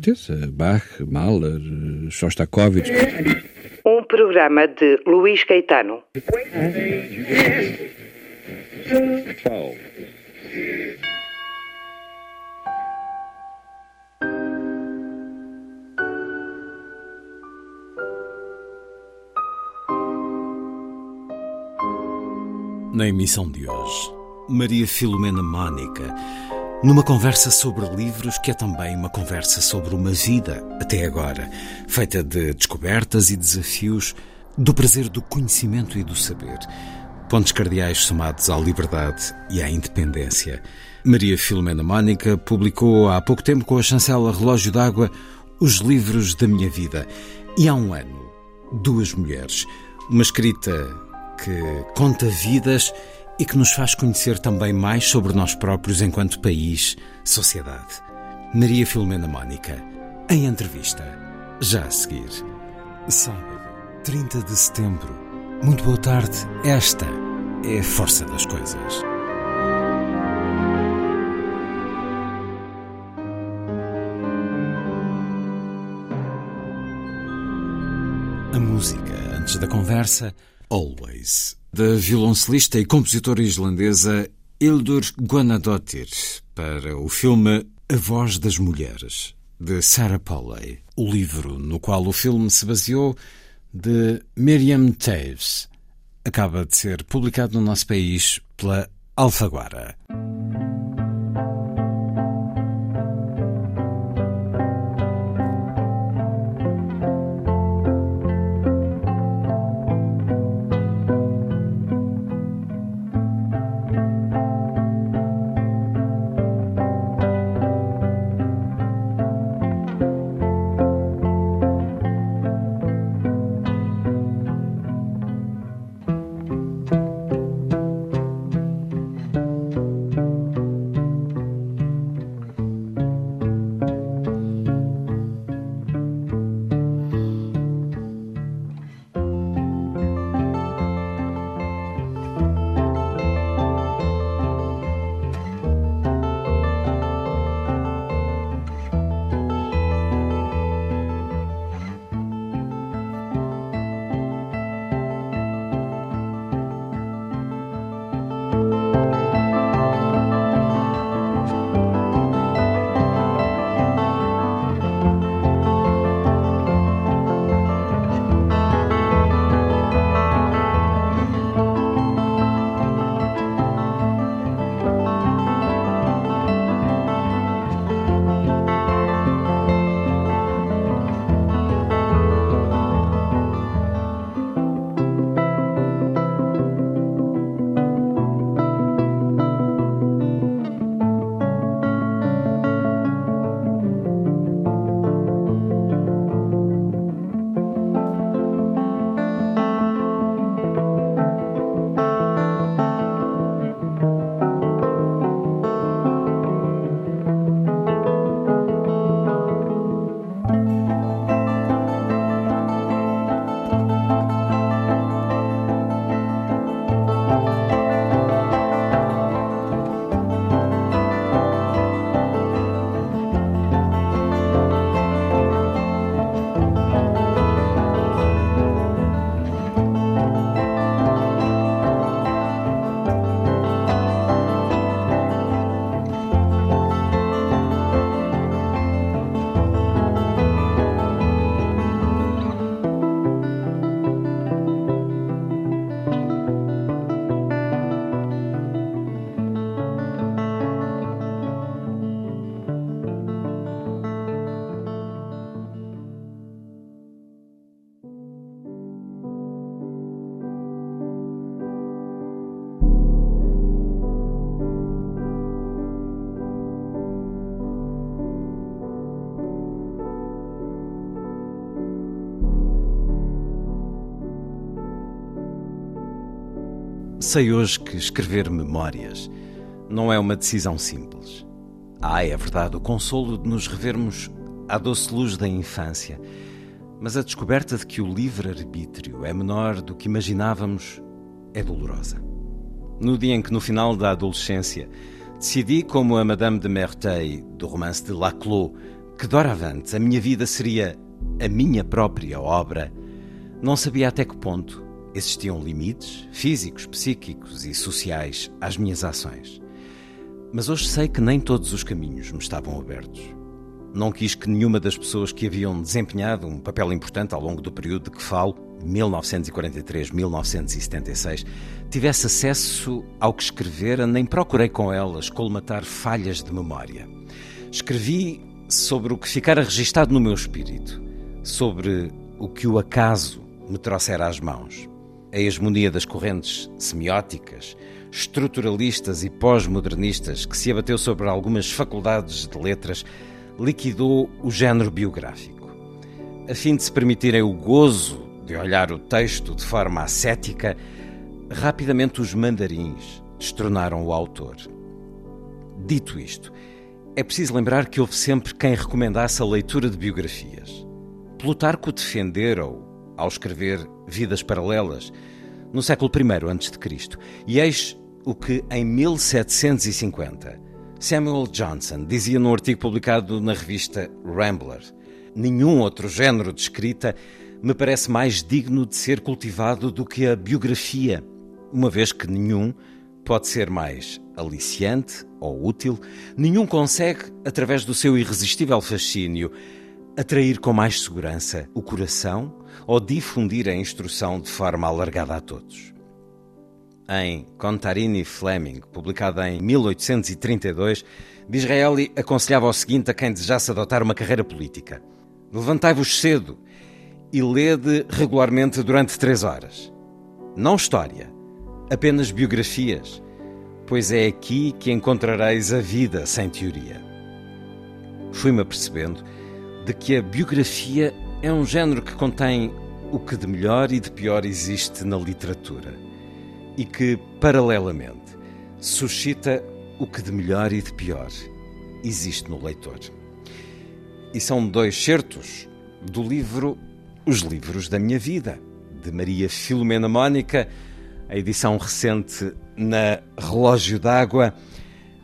Certeza. Bach, Mahler, Shostakovich. Um programa de Luís Caetano. Na emissão de hoje, Maria Filomena Mónica, numa conversa sobre livros que é também uma conversa sobre uma vida, até agora, feita de descobertas e desafios, do prazer do conhecimento e do saber, pontos cardeais somados à liberdade e à independência. Maria Filomena Mónica publicou há pouco tempo com a chancela Relógio d'Água os livros da minha vida. E há um ano, duas mulheres, uma escrita que conta vidas e que nos faz conhecer também mais sobre nós próprios enquanto país, sociedade. Maria Filomena Mónica, em entrevista, já a seguir. Sábado, 30 de setembro. Muito boa tarde. Esta é a força das coisas. A música, antes da conversa, Always, da violoncelista e compositora islandesa Hildur Guðnadóttir, para o filme A Voz das Mulheres, de Sarah Polley. O livro no qual o filme se baseou, de Miriam Taves, acaba de ser publicado no nosso país pela Alfaguara. Sei hoje que escrever memórias não é uma decisão simples. Há, é verdade, o consolo de nos revermos à doce luz da infância, mas a descoberta de que o livre-arbítrio é menor do que imaginávamos é dolorosa. No dia em que, no final da adolescência, decidi, como a Madame de Merteuil, do romance de Laclos, que doravante a minha vida seria a minha própria obra, não sabia até que ponto existiam limites físicos, psíquicos e sociais às minhas ações. Mas hoje sei que nem todos os caminhos me estavam abertos. Não quis que nenhuma das pessoas que haviam desempenhado um papel importante ao longo do período de que falo, 1943-1976, tivesse acesso ao que escrevera, nem procurei com elas colmatar falhas de memória. Escrevi sobre o que ficara registado no meu espírito, sobre o que o acaso me trouxera às mãos. A hegemonia das correntes semióticas, estruturalistas e pós-modernistas que se abateu sobre algumas faculdades de letras liquidou o género biográfico. A fim de se permitirem o gozo de olhar o texto de forma ascética, rapidamente os mandarins destronaram o autor. Dito isto, é preciso lembrar que houve sempre quem recomendasse a leitura de biografias. Plutarco defendera-o ao escrever Vidas Paralelas, no século I a.C., e eis o que, em 1750, Samuel Johnson dizia num artigo publicado na revista Rambler: Nenhum outro género de escrita me parece mais digno de ser cultivado do que a biografia, uma vez que nenhum pode ser mais aliciante ou útil, nenhum consegue, através do seu irresistível fascínio, atrair com mais segurança o coração ou difundir a instrução de forma alargada a todos em Contarini Fleming, publicada em 1832, Disraeli aconselhava o seguinte a quem desejasse adotar uma carreira política: Levantai-vos cedo e lede regularmente durante três horas. Não história, apenas biografias, pois é aqui que encontrareis a vida sem teoria. Fui-me apercebendo de que a biografia é um género que contém o que de melhor e de pior existe na literatura e que, paralelamente, suscita o que de melhor e de pior existe no leitor. E são dois certos do livro Os Livros da Minha Vida, de Maria Filomena Mónica, a edição recente na Relógio d'Água.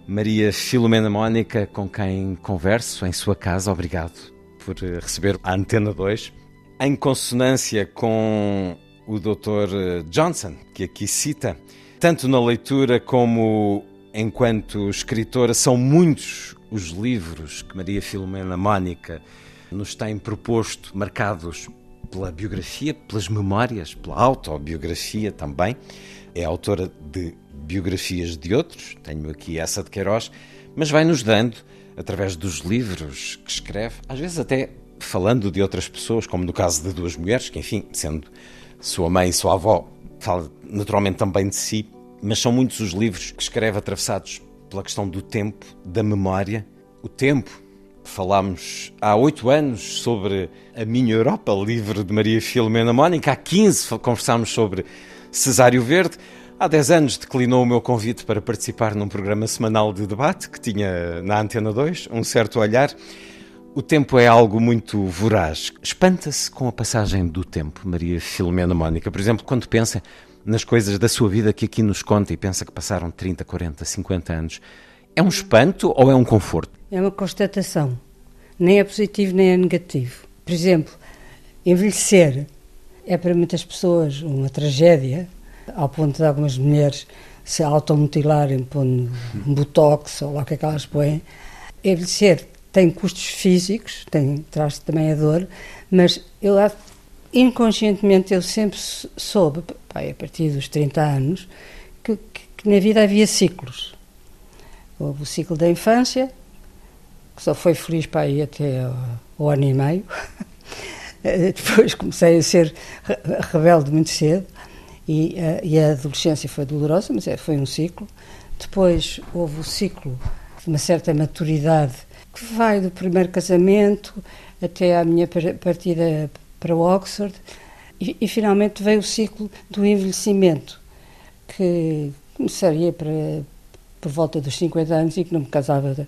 Maria Filomena Mónica, com quem converso em sua casa, obrigado por receber a Antena 2. Em consonância com o Dr. Eh, Johnson, que aqui cita, tanto na leitura como enquanto escritora, são muitos os livros que Maria Filomena Mónica nos tem proposto, marcados pela biografia, pelas memórias, pela autobiografia também. É autora de biografias de outros, tenho aqui essa de Queiroz, mas vai-nos dando, através dos livros que escreve, às vezes até falando de outras pessoas, como no caso de duas mulheres, que, enfim, sendo sua mãe e sua avó, fala naturalmente também de si, mas são muitos os livros que escreve atravessados pela questão do tempo, da memória. O tempo, falámos há oito anos sobre a minha Europa, livro de Maria Filomena Mónica, há 15 conversámos sobre Cesário Verde. Há 10 anos declinou o meu convite para participar num programa semanal de debate que tinha na Antena 2, Um Certo Olhar. O tempo é algo muito voraz. Espanta-se com a passagem do tempo, Maria Filomena Mónica. Por exemplo, quando pensa nas coisas da sua vida que aqui nos conta e pensa que passaram 30, 40, 50 anos, é um espanto ou é um conforto? É uma constatação. Nem é positivo nem é negativo. Por exemplo, envelhecer é para muitas pessoas uma tragédia, ao ponto de algumas mulheres se automutilarem pondo botox ou lá o que é que elas põem. Envelhecer tem custos físicos, tem, traz também a dor, mas eu inconscientemente eu sempre soube, pai, a partir dos 30 anos, que, que, que, na vida havia ciclos. Houve o ciclo da infância, que só foi feliz para ir até o ano e meio. Depois comecei a ser rebelde muito cedo e, eh, e a adolescência foi dolorosa, mas é, foi um ciclo. Depois houve o ciclo de uma certa maturidade que vai do primeiro casamento até à minha partida para Oxford e, e finalmente veio o ciclo do envelhecimento. que começaria para, por volta dos 50 anos e que não me causava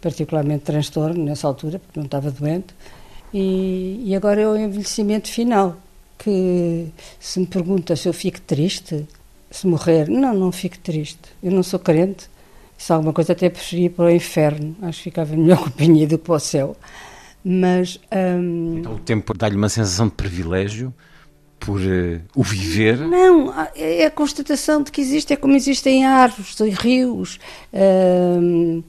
particularmente transtorno nessa altura, porque não estava doente. E, e agora é o envelhecimento final, que se me pergunta se eu fico triste, se morrer, não, não fico triste. Eu não sou crente, se alguma coisa até preferia para o inferno, acho que ficava melhor companhia do que para o céu. Mas. Hum... Então, o tempo dá-lhe uma sensação de privilégio por uh, o viver? Não, é a constatação de que existe, é como existem árvores e rios. Uh,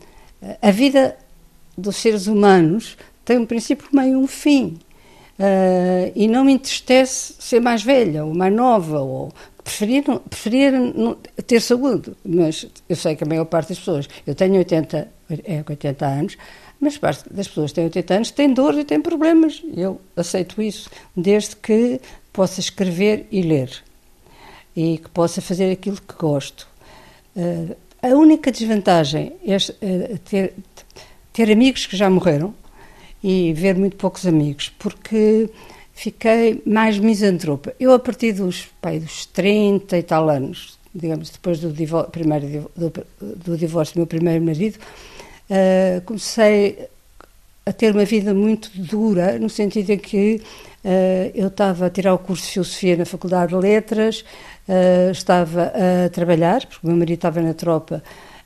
a vida dos seres humanos tem um princípio, meio e um fim. Uh, e não me entristece ser mais velha ou mais nova, ou preferir, preferir ter saúde, mas eu sei que a maior parte das pessoas, eu tenho 80, é, 80 anos, mas parte das pessoas que têm 80 anos têm dor e têm problemas. Eu aceito isso, desde que possa escrever e ler e que possa fazer aquilo que gosto. Uh, a única desvantagem é uh, ter, ter amigos que já morreram e ver muito poucos amigos, porque fiquei mais misantropa. Eu, a partir dos, pai, dos 30 e tal anos, digamos, depois do, divórcio, primeiro, do, do divórcio do meu primeiro marido, uh, comecei a ter uma vida muito dura, no sentido em que uh, eu estava a tirar o curso de Filosofia na Faculdade de Letras, uh, estava a trabalhar, porque o meu marido estava na tropa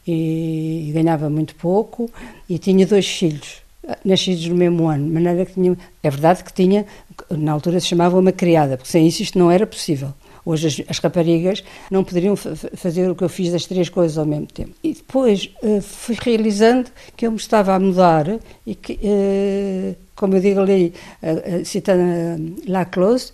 e, e ganhava muito pouco, e tinha dois filhos nascidos no mesmo ano, de maneira que tinha, é verdade que tinha, na altura se chamava uma criada, porque sem isso isto não era possível. Hoje as, as raparigas não poderiam fazer o que eu fiz das três coisas ao mesmo tempo. E depois uh, fui realizando que eu me estava a mudar e que, uh, como eu digo ali, uh, citando La Close,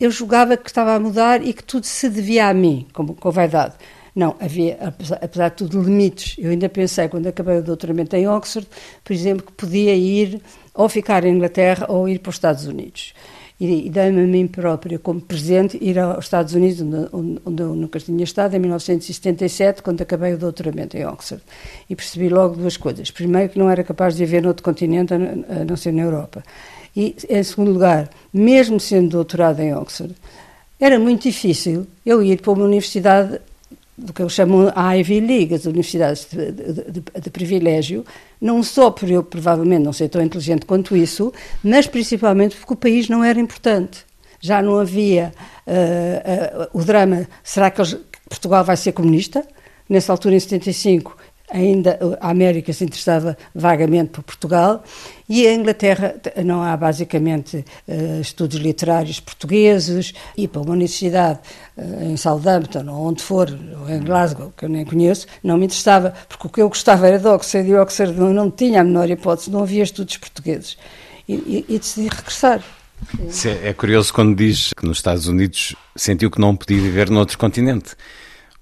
eu julgava que estava a mudar e que tudo se devia a mim, como com vaidade. Não, havia, apesar de tudo, limites. Eu ainda pensei, quando acabei o doutoramento em Oxford, por exemplo, que podia ir ou ficar em Inglaterra ou ir para os Estados Unidos. E, dei-me a mim própria, como presente, ir aos Estados Unidos, onde, onde eu nunca tinha estado, em 1977, quando acabei o doutoramento em Oxford. E percebi logo duas coisas. Primeiro, que não era capaz de viver noutro continente, a não ser na Europa. E, em segundo lugar, mesmo sendo doutorado em Oxford, era muito difícil eu ir para uma universidade do que eu chamo a Ivy League, as universidades de, de, de, privilégio, não só por eu provavelmente não ser tão inteligente quanto isso, mas principalmente porque o país não era importante. Já não havia uh, uh, o drama, será que eles, Portugal vai ser comunista? Nessa altura, em 75, ainda a América se interessava vagamente por Portugal e a Inglaterra não há basicamente uh, estudos literários portugueses e para uma universidade uh, em Southampton ou onde for, ou em Glasgow, que eu nem conheço, não me interessava, porque o que eu gostava era de Oxford e Oxford não, não tinha a menor hipótese, não havia estudos portugueses. E, e, e decidi regressar. É, é curioso quando diz que nos Estados Unidos sentiu que não podia viver noutro continente.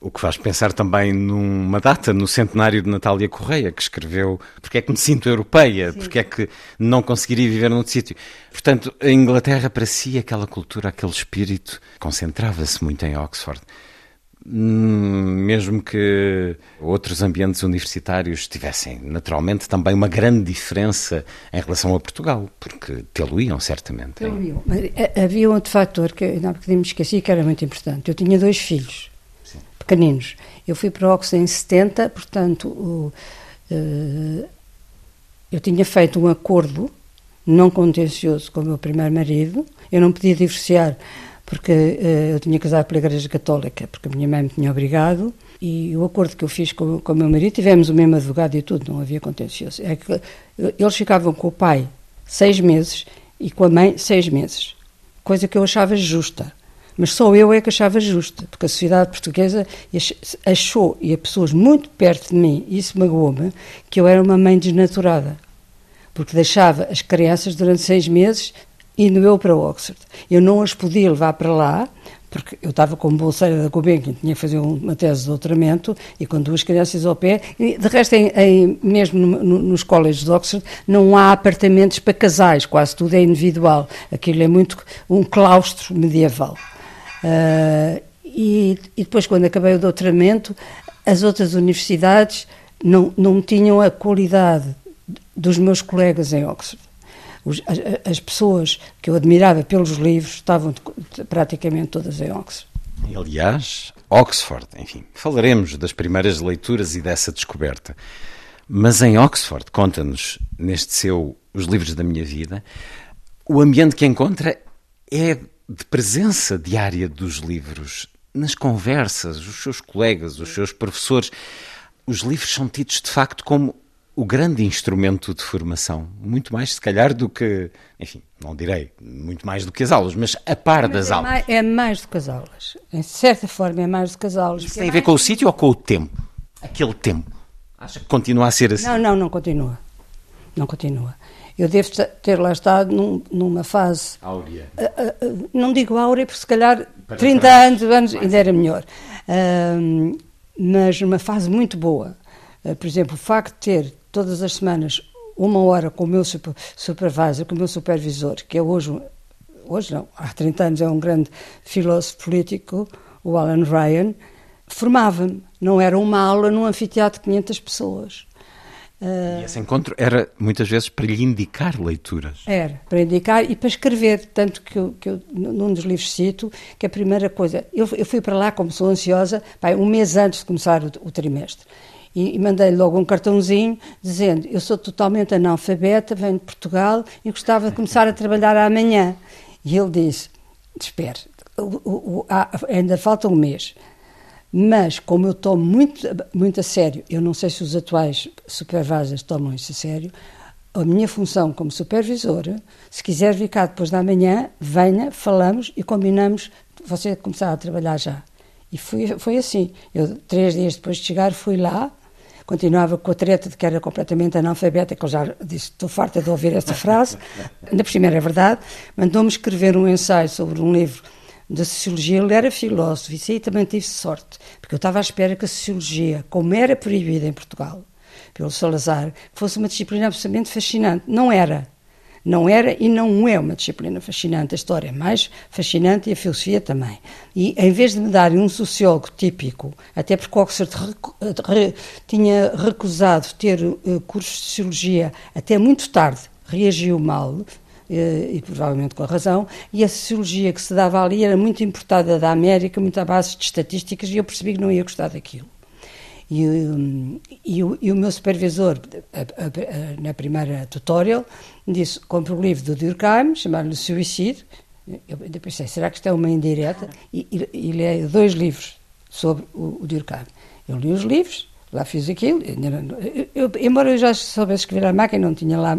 O que faz pensar também numa data, no centenário de Natália Correia, que escreveu Porque é que me sinto europeia, Sim. porque é que não conseguiria viver noutro sítio. Portanto, a Inglaterra, para si, aquela cultura, aquele espírito, concentrava-se muito em Oxford. Hum, mesmo que outros ambientes universitários tivessem naturalmente também uma grande diferença em relação a Portugal, porque tê-lo-iam certamente. Tê-lo-iam. Eh, havia outro fator que não porque me esqueci que era muito importante. Eu tinha dois filhos pequeninos. Eu fui para Oxford em 70, portanto, o, uh, eu tinha feito um acordo não contencioso com o meu primeiro marido. Eu não podia divorciar porque uh, eu tinha casado pela Igreja Católica, porque a minha mãe me tinha obrigado. E o acordo que eu fiz com, com o meu marido, tivemos o mesmo advogado e tudo, não havia contencioso. É que eles ficavam com o pai seis meses e com a mãe seis meses, coisa que eu achava justa. Mas só eu é que achava justa, porque a sociedade portuguesa achou, e há pessoas muito perto de mim, isso magoou-me, que eu era uma mãe desnaturada, porque deixava as crianças durante seis meses indo eu para Oxford. Eu não as podia levar para lá, porque eu estava como bolseira da Gulbenkian, tinha que fazer uma tese de doutoramento e com duas crianças ao pé. E, de resto, em, em, mesmo no, no, nos colégios de Oxford, não há apartamentos para casais, quase tudo é individual. Aquilo é muito um claustro medieval. Uh, e, e, depois, quando acabei o doutoramento, as outras universidades não, não tinham a qualidade dos meus colegas em Oxford. Os, as, as, pessoas que eu admirava pelos livros estavam praticamente todas em Oxford. Aliás, Oxford, enfim, falaremos das primeiras leituras e dessa descoberta. Mas em Oxford, conta-nos, neste seu Os Livros da Minha Vida, o ambiente que encontra é de presença diária dos livros, nas conversas, os seus colegas, os seus professores. Os livros são tidos de facto como o grande instrumento de formação, muito mais se calhar do que, enfim, não direi muito mais do que as aulas, mas a par Mas das é aulas. Mais, é mais do que as aulas. Em certa forma é mais do que as aulas. Isso tem a ver com o sítio ou com o tempo? Aquele tempo. Acha que continua a ser assim? Não, não, não continua. Não continua. Eu devo ter lá estado num- numa fase Áurea. não digo áurea, porque se calhar Para 30 trás, anos, anos ainda era melhor. Ahm, mas numa fase muito boa. Ah, por exemplo, o facto de ter todas as semanas uma hora com o meu super, supervisor, com o meu supervisor, que é hoje, hoje não, há 30 anos é um grande filósofo político, o Alan Ryan, formava-me. Não era uma aula num anfiteatro de 500 pessoas. E esse encontro era muitas vezes para lhe indicar leituras. Era, para indicar e para escrever, tanto que eu, que eu num dos livros cito que a primeira coisa, eu, eu fui para lá como sou ansiosa, pai, um mês antes de começar o, o trimestre, e, e mandei logo um cartãozinho dizendo, eu sou totalmente analfabeta, venho de Portugal e gostava de começar a trabalhar amanhã. E ele disse, espere, o- o- ainda falta um mês, mas, como eu tomo muito, muito a sério, eu não sei se os atuais supervisors tomam isso a sério, a minha função como supervisora, se quiser vir cá depois da manhã, venha, falamos e combinamos você começar a trabalhar já. E foi, foi assim. Eu, três dias depois de chegar, fui lá, continuava com a treta de que era completamente analfabeta, que eu já disse, estou farta de ouvir essa frase, ainda por cima era verdade, mandou-me escrever um ensaio sobre um livro da sociologia, ele era filósofo, isso aí também tive sorte, porque eu estava à espera que a sociologia, como era proibida em Portugal, pelo Salazar, fosse uma disciplina absolutamente fascinante. Não era. Não era e não é uma disciplina fascinante. A história é mais fascinante e a filosofia também. E em vez de me darem um sociólogo típico, até porque Oxford re- tinha recusado ter cursos de sociologia até muito tarde, reagiu mal, e provavelmente com a razão, e a sociologia que se dava ali era muito importada da América, muito à base de estatísticas, e eu percebi que não ia gostar daquilo. E, hum, e o, e o meu supervisor, a- a- a- na primeira tutorial, disse: compre o livro do Durkheim, chamado-lhe Suicídio. Eu pensei: será que isto é uma indireta? E, e, e dois livros sobre o, o Durkheim. Eu li os livros, lá fiz aquilo. não- eu- embora eu já soubesse escrever à máquina, não tinha lá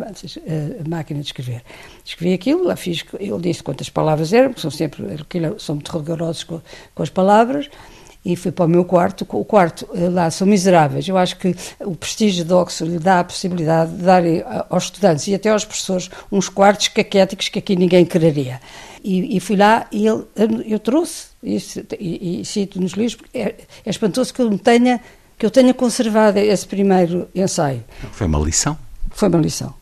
eh, a máquina de escrever. Escrevi aquilo, lá fiz. Ele disse quantas palavras eram, porque são sempre aquilo, são muito rigorosos com, com as palavras e fui para o meu quarto. O quarto eh, lá são miseráveis. Eu acho que o prestígio de Oxford lhe dá a possibilidade de dar eh, aos estudantes e até aos professores uns quartos caquéticos que aqui ninguém quereria. E, e fui lá e ele, eu trouxe, e, e cito nos livros, é, é espantoso que eu me tenha, que eu tenha conservado esse primeiro ensaio. Foi uma lição. Foi uma lição.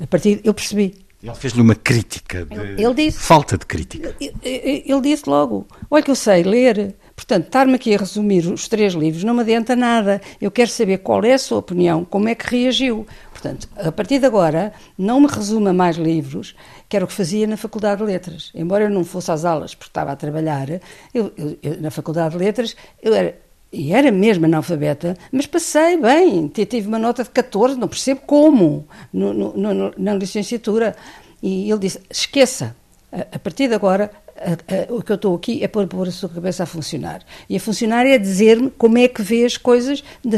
A partir eu percebi. Ele fez-lhe uma crítica de Ele disse- falta de crítica. Ele disse logo: Olha, que eu sei ler. Portanto, estar-me aqui a resumir os três livros não me adianta nada. Eu quero saber qual é a sua opinião, como é que reagiu. Portanto, a partir de agora, não me resuma mais livros, que era o que fazia na Faculdade de Letras. Embora eu não fosse às aulas, porque estava a trabalhar, eu, eu- eu, na Faculdade de Letras, eu era. E era mesmo analfabeta, mas passei bem. Tive uma nota de 14, não percebo como, no- no- no- na licenciatura. E ele disse: esqueça, a, a partir de agora, a- a- o que eu estou aqui é para pôr a sua cabeça a funcionar. E a funcionar é dizer-me como é que vê as coisas da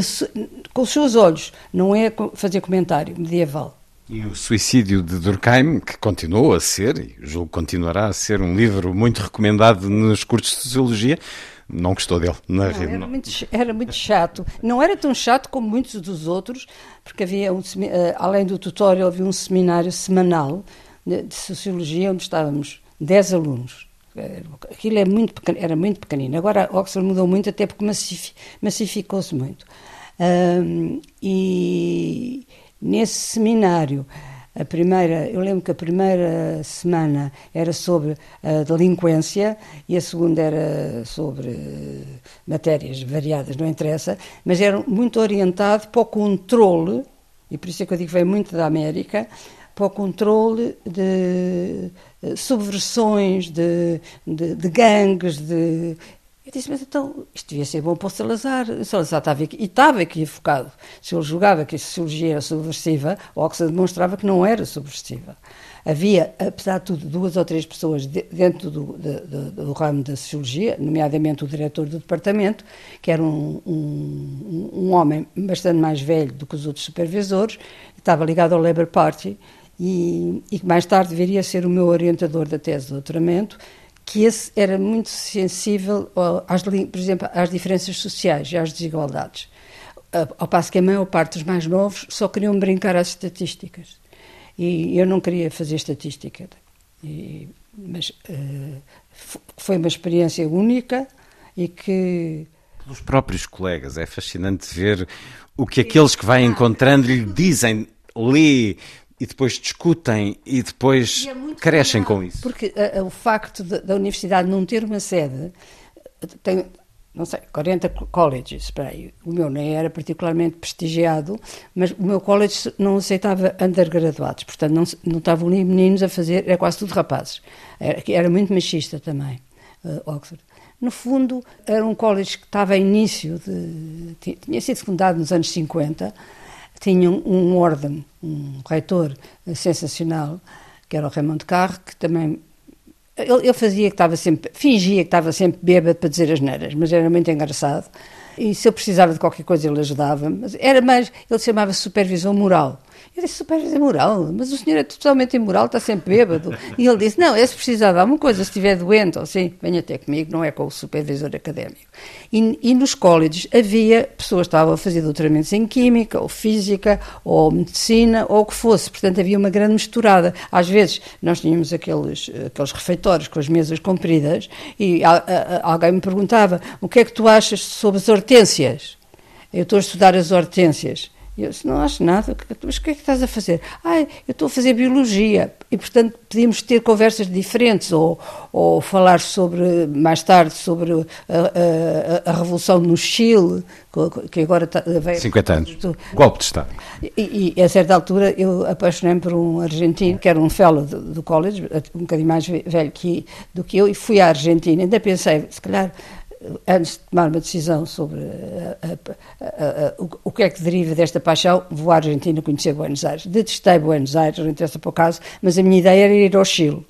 com os seus olhos, não é fazer comentário medieval. E o Suicídio de Durkheim, que continuou a ser, e julgo continuará a ser, um livro muito recomendado nos cursos de Sociologia, não gostou dele. Na Não, era, não. muito, era muito chato. Não era tão chato como muitos dos outros, porque havia, um, eh, além do tutorial, havia um seminário semanal de, de Sociologia, onde estávamos 10 alunos. Eh, Aquilo é muito pequeno, era muito pequenino. Agora Oxford mudou muito, até porque massifi- massificou-se muito. Ahm, e nesse seminário, a primeira, eu lembro que a primeira semana era sobre a delinquência e a segunda era sobre eh, matérias variadas, não interessa, mas era muito orientado para o controle, e por isso é que eu digo que veio muito da América, para o controle de eh, subversões, de, de, de gangues, de, Eu disse, mas então, isto devia ser bom para o Salazar. O Salazar estava aqui, e estava equivocado. Se ele julgava que a sociologia era subversiva, Oxford demonstrava que não era subversiva. Havia, apesar de tudo, duas ou três pessoas dentro do, do, do ramo da sociologia, nomeadamente o diretor do departamento, que era um, um, um homem bastante mais velho do que os outros supervisores, estava ligado ao Labour Party, e, e que mais tarde viria a ser o meu orientador da tese de doutoramento, que esse era muito sensível, às, por exemplo, às diferenças sociais e às desigualdades. Ao passo que a maior parte dos mais novos só queriam brincar às estatísticas. E eu não queria fazer estatística. E, mas uh, foi uma experiência única e que. Pelos próprios colegas, é fascinante ver o que aqueles que vai encontrando lhe dizem, lê, e depois discutem e depois é crescem com isso. Porque uh, uh, o facto de, da universidade não ter uma sede tem, não sei, 40 colleges, para aí. O meu nem era particularmente prestigiado, mas o meu college não aceitava undergraduados, portanto não, não estavam nem meninos a fazer, era quase tudo rapazes. Era, era muito machista também, uh, Oxford. No fundo, era um college que estava a início de. tinha sido fundado nos anos 50 tinha um orden, um reitor sensacional, que era o Raymond Carre, que também ele, ele, fazia que estava sempre, fingia que estava sempre bêbado para dizer as neiras, mas era muito engraçado. E se eu precisava de qualquer coisa, ele ajudava. Mas era mais, ele chamava supervisão moral. Eu disse, supervisão moral, mas o senhor é totalmente imoral, está sempre bêbado. E ele disse, não, é se precisar de alguma coisa, se estiver doente ou assim, venha até comigo, não é com o supervisor académico. E, e nos colleges havia pessoas que estavam a fazer doutoramentos em Química, ou Física, ou Medicina, ou o que fosse. Portanto, havia uma grande misturada. Às vezes, nós tínhamos aqueles, aqueles refeitórios com as mesas compridas e a, a, alguém me perguntava, o que é que tu achas sobre as hortênsias? Eu estou a estudar as hortênsias. E eu disse, não acho nada, mas o que é que estás a fazer? Ah, eu estou a fazer biologia e, portanto, podíamos ter conversas diferentes ou, ou falar sobre, mais tarde, sobre a, a, a Revolução no Chile, que agora está, veio... 50 anos, golpe de Estado. E, e, a certa altura eu apaixonei-me por um argentino, que era um fellow do, do college, um bocadinho mais velho que, do que eu, e fui à Argentina, ainda pensei, se calhar antes de tomar uma decisão sobre a, a, a, o, o, que é que deriva desta paixão, vou à Argentina conhecer Buenos Aires. Detestei Buenos Aires, não interessa para o caso, mas a minha ideia era ir ao Chile.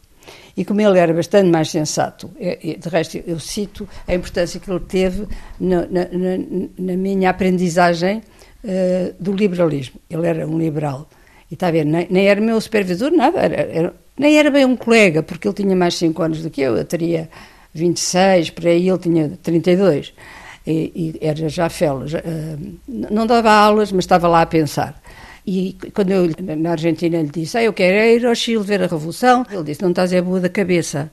E como ele era bastante mais sensato, de resto eu cito a importância que ele teve na, na, na minha aprendizagem uh, do liberalismo. Ele era um liberal. E está a ver, nem, nem era meu supervisor, nada, era, era, nem era bem um colega, porque ele tinha mais 5 anos do que eu, eu teria 26, por aí ele tinha 32. E, e era já fellow. Já, uh, não dava aulas, mas estava lá a pensar. E quando eu, na Argentina, lhe disse, ah, eu quero ir ao Chile ver a Revolução, ele disse, não estás é boa da cabeça.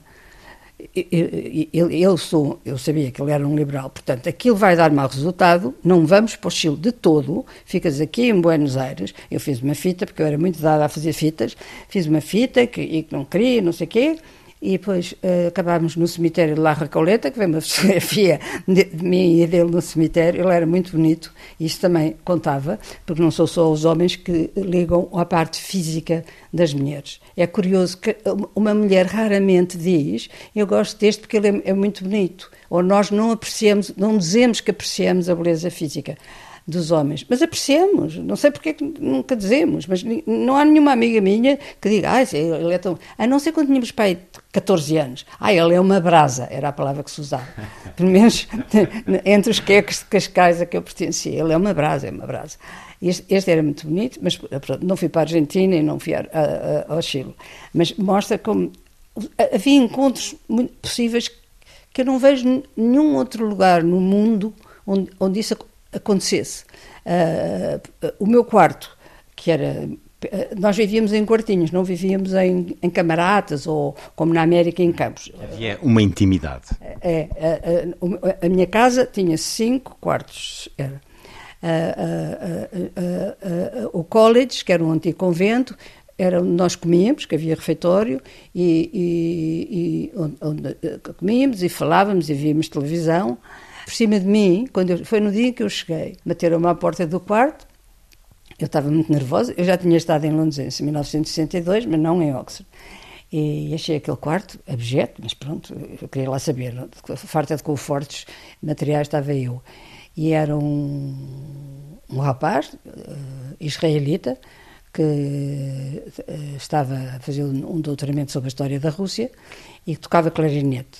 Eu, sou, eu sabia que ele era um liberal, portanto, aquilo vai dar mau resultado, não vamos para o Chile de todo, ficas aqui em Buenos Aires. Eu fiz uma fita, porque eu era muito dada a fazer fitas, fiz uma fita que, e que não queria, não sei o quê, e depois uh, acabámos no cemitério de La Recoleta, que vem uma fotografia de, de, mim e dele no cemitério. Ele era muito bonito, isso também contava, porque não são só os homens que ligam à parte física das mulheres. É curioso que uma mulher raramente diz: Eu gosto deste porque ele é, é muito bonito. Ou nós não apreciamos, não dizemos que apreciamos a beleza física dos homens. Mas apreciamos, não sei porque é que nunca dizemos, mas não há nenhuma amiga minha que diga, ah, ele é tão. A não ser quando tínhamos pai 14 anos. Ah, ele é uma brasa, era a palavra que se usava. Pelo menos entre os queques de Cascais a que eu pertencia. Ele é uma brasa, é uma brasa. Este, este era muito bonito, mas pronto, não fui para a Argentina e não fui a, a, ao Chile. Mas mostra como havia encontros muito possíveis que eu não vejo nenhum outro lugar no mundo onde, onde isso acontecesse. Uh, o meu quarto, que era. Nós vivíamos em quartinhos, não vivíamos em, em camaradas ou, como na América, em campos. Havia uma intimidade. É, a, a, a minha casa tinha cinco quartos. Era. o college, que era um antigo convento, era onde nós comíamos, que havia refeitório, e, e, e onde, onde, comíamos e falávamos e víamos televisão por cima de mim, quando eu, foi no dia que eu cheguei, bateram-me à porta do quarto, eu estava muito nervosa, eu já tinha estado em Londres em 1962, mas não em Oxford. E achei aquele quarto abjeto, mas pronto, eu queria lá saber. Farta de confortos materiais estava eu. E era um, um rapaz uh, israelita que uh, estava a fazer um doutoramento sobre a história da Rússia e tocava clarinete.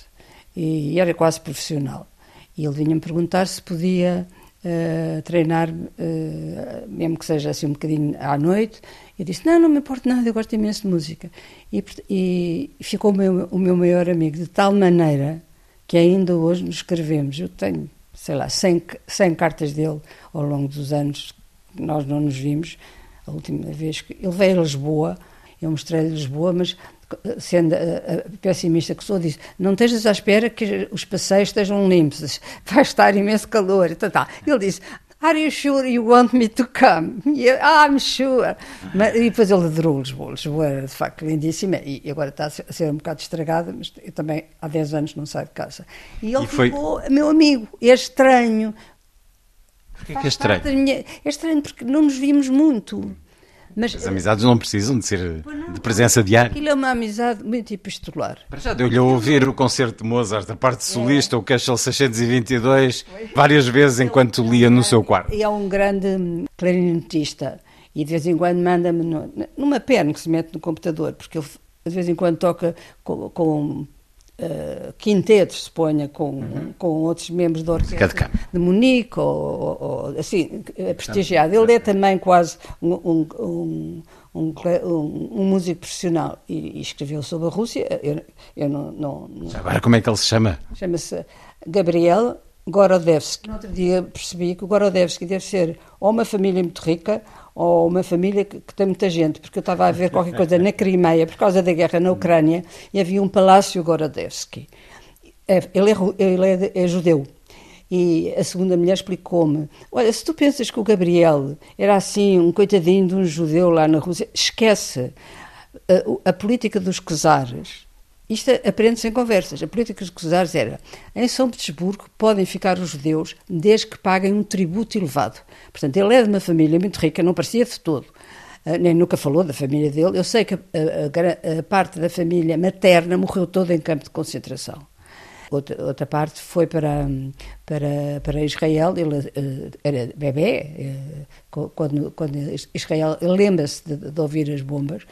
E era quase profissional. E ele vinha-me perguntar se podia uh, treinar, uh, mesmo que seja assim um bocadinho à noite. Eu disse: Não, não me importa nada, eu gosto imenso de música. E, e ficou o meu, o meu maior amigo, de tal maneira que ainda hoje nos escrevemos. Eu tenho, sei lá, 100, 100 cartas dele ao longo dos anos que nós não nos vimos. A última vez que ele veio a Lisboa, eu mostrei-lhe Lisboa, mas sendo a, pessimista que sou, disse: Não estejas à espera que os passeios estejam limpos, vai estar imenso calor. Então, tá. Ele disse: Are you sure you want me to come? I'm sure. Mas, e depois ele adorou Lisboa. Lisboa era de facto lindíssima e agora está a ser um bocado estragada, mas eu também há 10 anos não saio de casa. E ele e foi... ficou meu amigo. É estranho. Porquê que é estranho? Minha... É estranho porque não nos vimos muito. Mas, As amizades não precisam de ser de presença diária. Aquilo é uma amizade muito epistolar. Para já deu-lhe a ouvir o concerto de Mozart, da parte solista, é. o Castelo 622, várias vezes enquanto lia no seu quarto. E é um grande clarinetista e de vez em quando manda-me numa perna que se mete no computador, porque ele de vez em quando toca com, com uh, quintetos, suponha, com, uhum. com outros membros da orquestra de Munique, ou, ou, ou assim, é prestigiado. Ele é também quase um, um, um um, um, um, músico profissional e, e, escreveu sobre a Rússia. Eu, eu não, não, não, Agora, como é que ele se chama? Chama-se Gabriel Gorodevsky. No outro dia percebi que o Gorodevsky deve ser ou uma família muito rica ou uma família que, que, tem muita gente, porque eu estava a ver qualquer coisa na Crimeia, por causa da guerra na Ucrânia, e havia um palácio Gorodevsky. É, ele é, ele é, é judeu. E a segunda mulher explicou-me: Olha, se tu pensas que o Gabriel era assim, um coitadinho de um judeu lá na Rússia, esquece. A, a política dos czares isto aprende-se em conversas. A política dos czares era: em São Petersburgo podem ficar os judeus desde que paguem um tributo elevado. Portanto, ele é de uma família muito rica, não parecia de todo. Uh, nem nunca falou da família dele. Eu sei que a, a, a, parte da família materna morreu toda em campo de concentração. Outra, outra parte foi para, para, para Israel, ele uh, era bebê, uh, quando, quando Israel lembra-se de, de ouvir as bombas,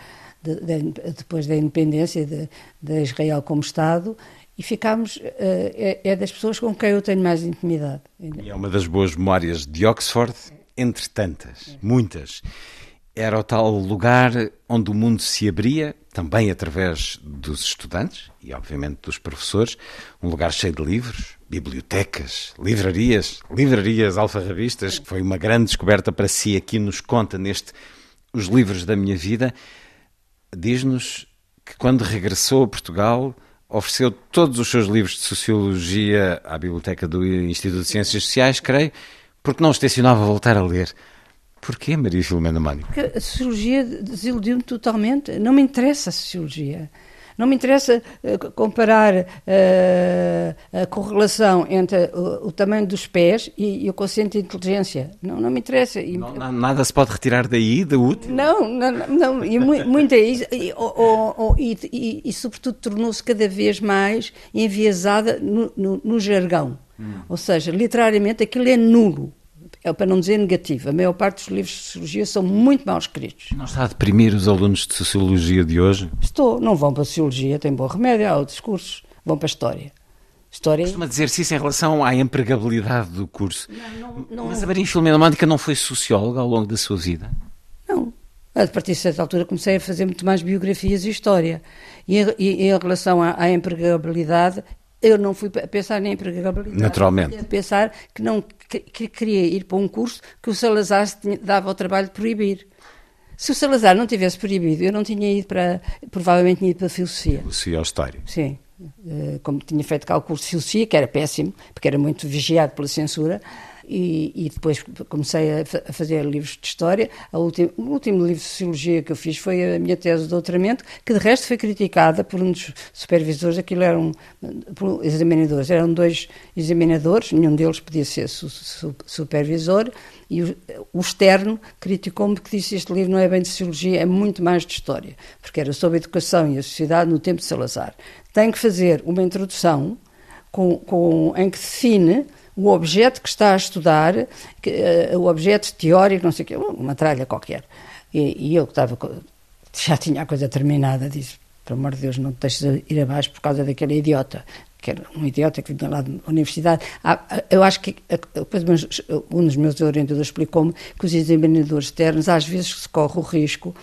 de, de, depois da independência de, de, Israel como Estado e ficámos, uh, é, é, das pessoas com quem eu tenho mais intimidade. E é uma das boas memórias de Oxford, entre tantas, muitas. Era o tal lugar onde o mundo se abria, também através dos estudantes e, obviamente, dos professores. Um lugar cheio de livros, bibliotecas, livrarias, livrarias alfarrabistas, que foi uma grande descoberta para si. Aqui nos conta neste Os Livros da Minha Vida diz-nos que quando regressou a Portugal ofereceu todos os seus livros de sociologia à biblioteca do Instituto de Ciências Sociais, creio, porque não os tencionava voltar a ler. Porquê, Maria Filomena Mónica? Porque a sociologia desiludiu-me totalmente. Não me interessa a sociologia. Não me interessa uh, comparar uh, a correlação entre o, o, tamanho dos pés e, e, o consciente de inteligência. Não, não me interessa. E, não, nada se pode retirar daí, da útil? Não, não, não e muito, e, e, e, sobretudo tornou-se cada vez mais enviesada no, no, no jargão. Hum. Ou seja, literariamente aquilo é nulo é para não dizer negativo. A maior parte dos livros de sociologia são muito mal escritos. Não está a deprimir os alunos de sociologia de hoje? Estou. Não vão para a sociologia, têm bom remédio, há outros cursos. Vão para a história. História... Costuma dizer-se isso em relação à empregabilidade do curso. Não, não, não... Mas a Maria Filomena Mónica não foi socióloga ao longo da sua vida? Não. A partir de certa altura comecei a fazer muito mais biografias e história. E, e em relação à, à empregabilidade, eu não fui a pensar na empregabilidade. Naturalmente. Pensar que não que, que, queria ir para um curso que o Salazar dava o trabalho de proibir. Se o Salazar não tivesse proibido, eu não tinha ido para. Provavelmente tinha ido para a filosofia. Filosofia ou história. Sim. Eh, como tinha feito cá o curso de filosofia, que era péssimo, porque era muito vigiado pela censura, e, e depois comecei a, a, fazer livros de história. Ultim, o último livro de sociologia que eu fiz foi a minha tese de doutoramento, que de resto foi criticada por um dos supervisores. Aquilo eram por examinadores, eram dois examinadores, nenhum deles podia ser su, su, supervisor, e o, o externo criticou-me que disse este livro não é bem de sociologia, é muito mais de história, porque era sobre a educação e a sociedade no tempo de Salazar. Tem que fazer uma introdução com, com, em que define o objeto que está a estudar, que, uh, o objeto teórico, não sei o quê, uma tralha qualquer. E, e eu que estava, já tinha a coisa terminada, disse, pelo amor de Deus, não te deixes ir abaixo por causa daquele idiota, que era um idiota que vinha lá da universidade. Ah, eu acho que depois um dos meus orientadores explicou-me que os examinadores externos às vezes se corre o risco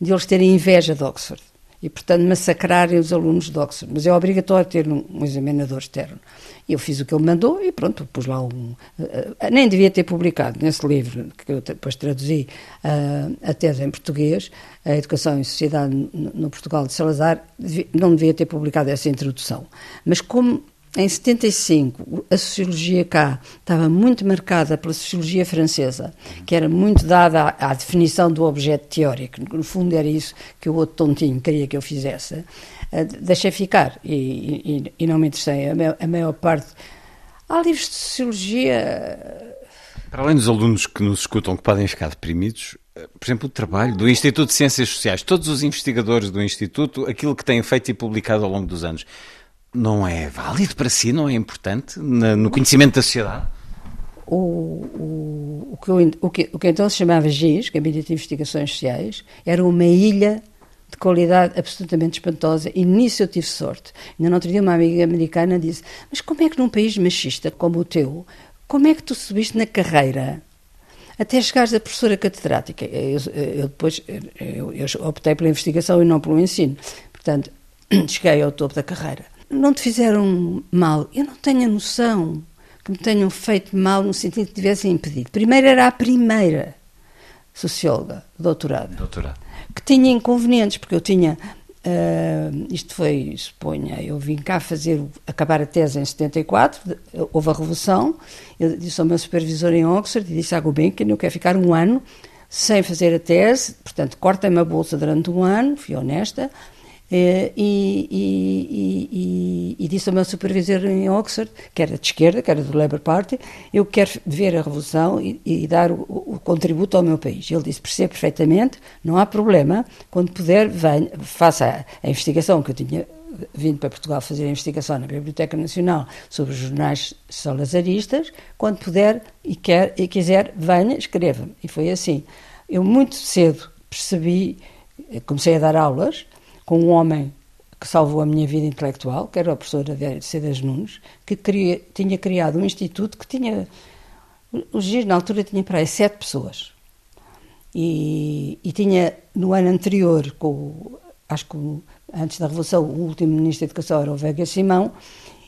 de eles terem inveja de Oxford e, portanto, massacrarem os alunos de Oxford. Mas é obrigatório ter um, um examinador externo. Eu fiz o que ele mandou e pronto, pus lá um. Uh, nem devia ter publicado nesse livro, que eu depois traduzi uh, a tese em português, A Educação e Sociedade no, Portugal de Salazar, não devia ter publicado essa introdução. Mas como em 75, a sociologia cá estava muito marcada pela sociologia francesa, que era muito dada à, à, definição do objeto teórico. No fundo, era isso que o outro tontinho queria que eu fizesse. Uh, deixei ficar e, e, e, não me interessei. A, me, a maior parte. Há livros de sociologia. Para além dos alunos que nos escutam que podem ficar deprimidos, eh, por exemplo, o trabalho do Instituto de Ciências Sociais, todos os investigadores do Instituto, aquilo que têm feito e publicado ao longo dos anos não é válido para si, não é importante no conhecimento da sociedade? O, o, o, que, eu, o, que, o que então se chamava GIS, Gabinete de Investigações Sociais, era uma ilha de qualidade absolutamente espantosa e nisso eu tive sorte. Ainda no outro dia uma amiga americana disse, mas como é que num país machista como o teu, como é que tu subiste na carreira até chegares a professora catedrática? Eu, eu depois eu, eu optei pela investigação e não pelo ensino. Portanto, cheguei ao topo da carreira não te fizeram mal. Eu não tenho a noção que me tenham feito mal no sentido que tivessem impedido. Primeiro era a primeira socióloga, doutorada, doutorada. Que tinha inconvenientes, porque eu tinha. Uh, isto foi, suponha, eu vim cá fazer, acabar a tese em 74, houve a Revolução, eu disse ao meu supervisor em Oxford, e disse à Gulbenkian, eu quero ficar um ano sem fazer a tese, portanto, corta-me a bolsa durante um ano, fui honesta, e, e, e, e, disse ao meu supervisor em Oxford, que era de esquerda, que era do Labour Party, eu quero ver a revolução e, dar o, o, contributo ao meu país. Ele disse, percebe perfeitamente, não há problema, quando puder, venha, faça a, investigação que eu tinha vindo para Portugal fazer a investigação na Biblioteca Nacional sobre os jornais salazaristas, quando puder e, quer, e quiser, venha, escreva-me. E foi assim. Eu muito cedo percebi, comecei a dar aulas, com um homem que salvou a minha vida intelectual, que era a de Cedas Nunes, que tinha criado um instituto que tinha. O GIS, na altura, tinha para aí sete pessoas. E, e, tinha, no ano anterior, com, acho que antes da Revolução, o último ministro da Educação era o Vega Simão,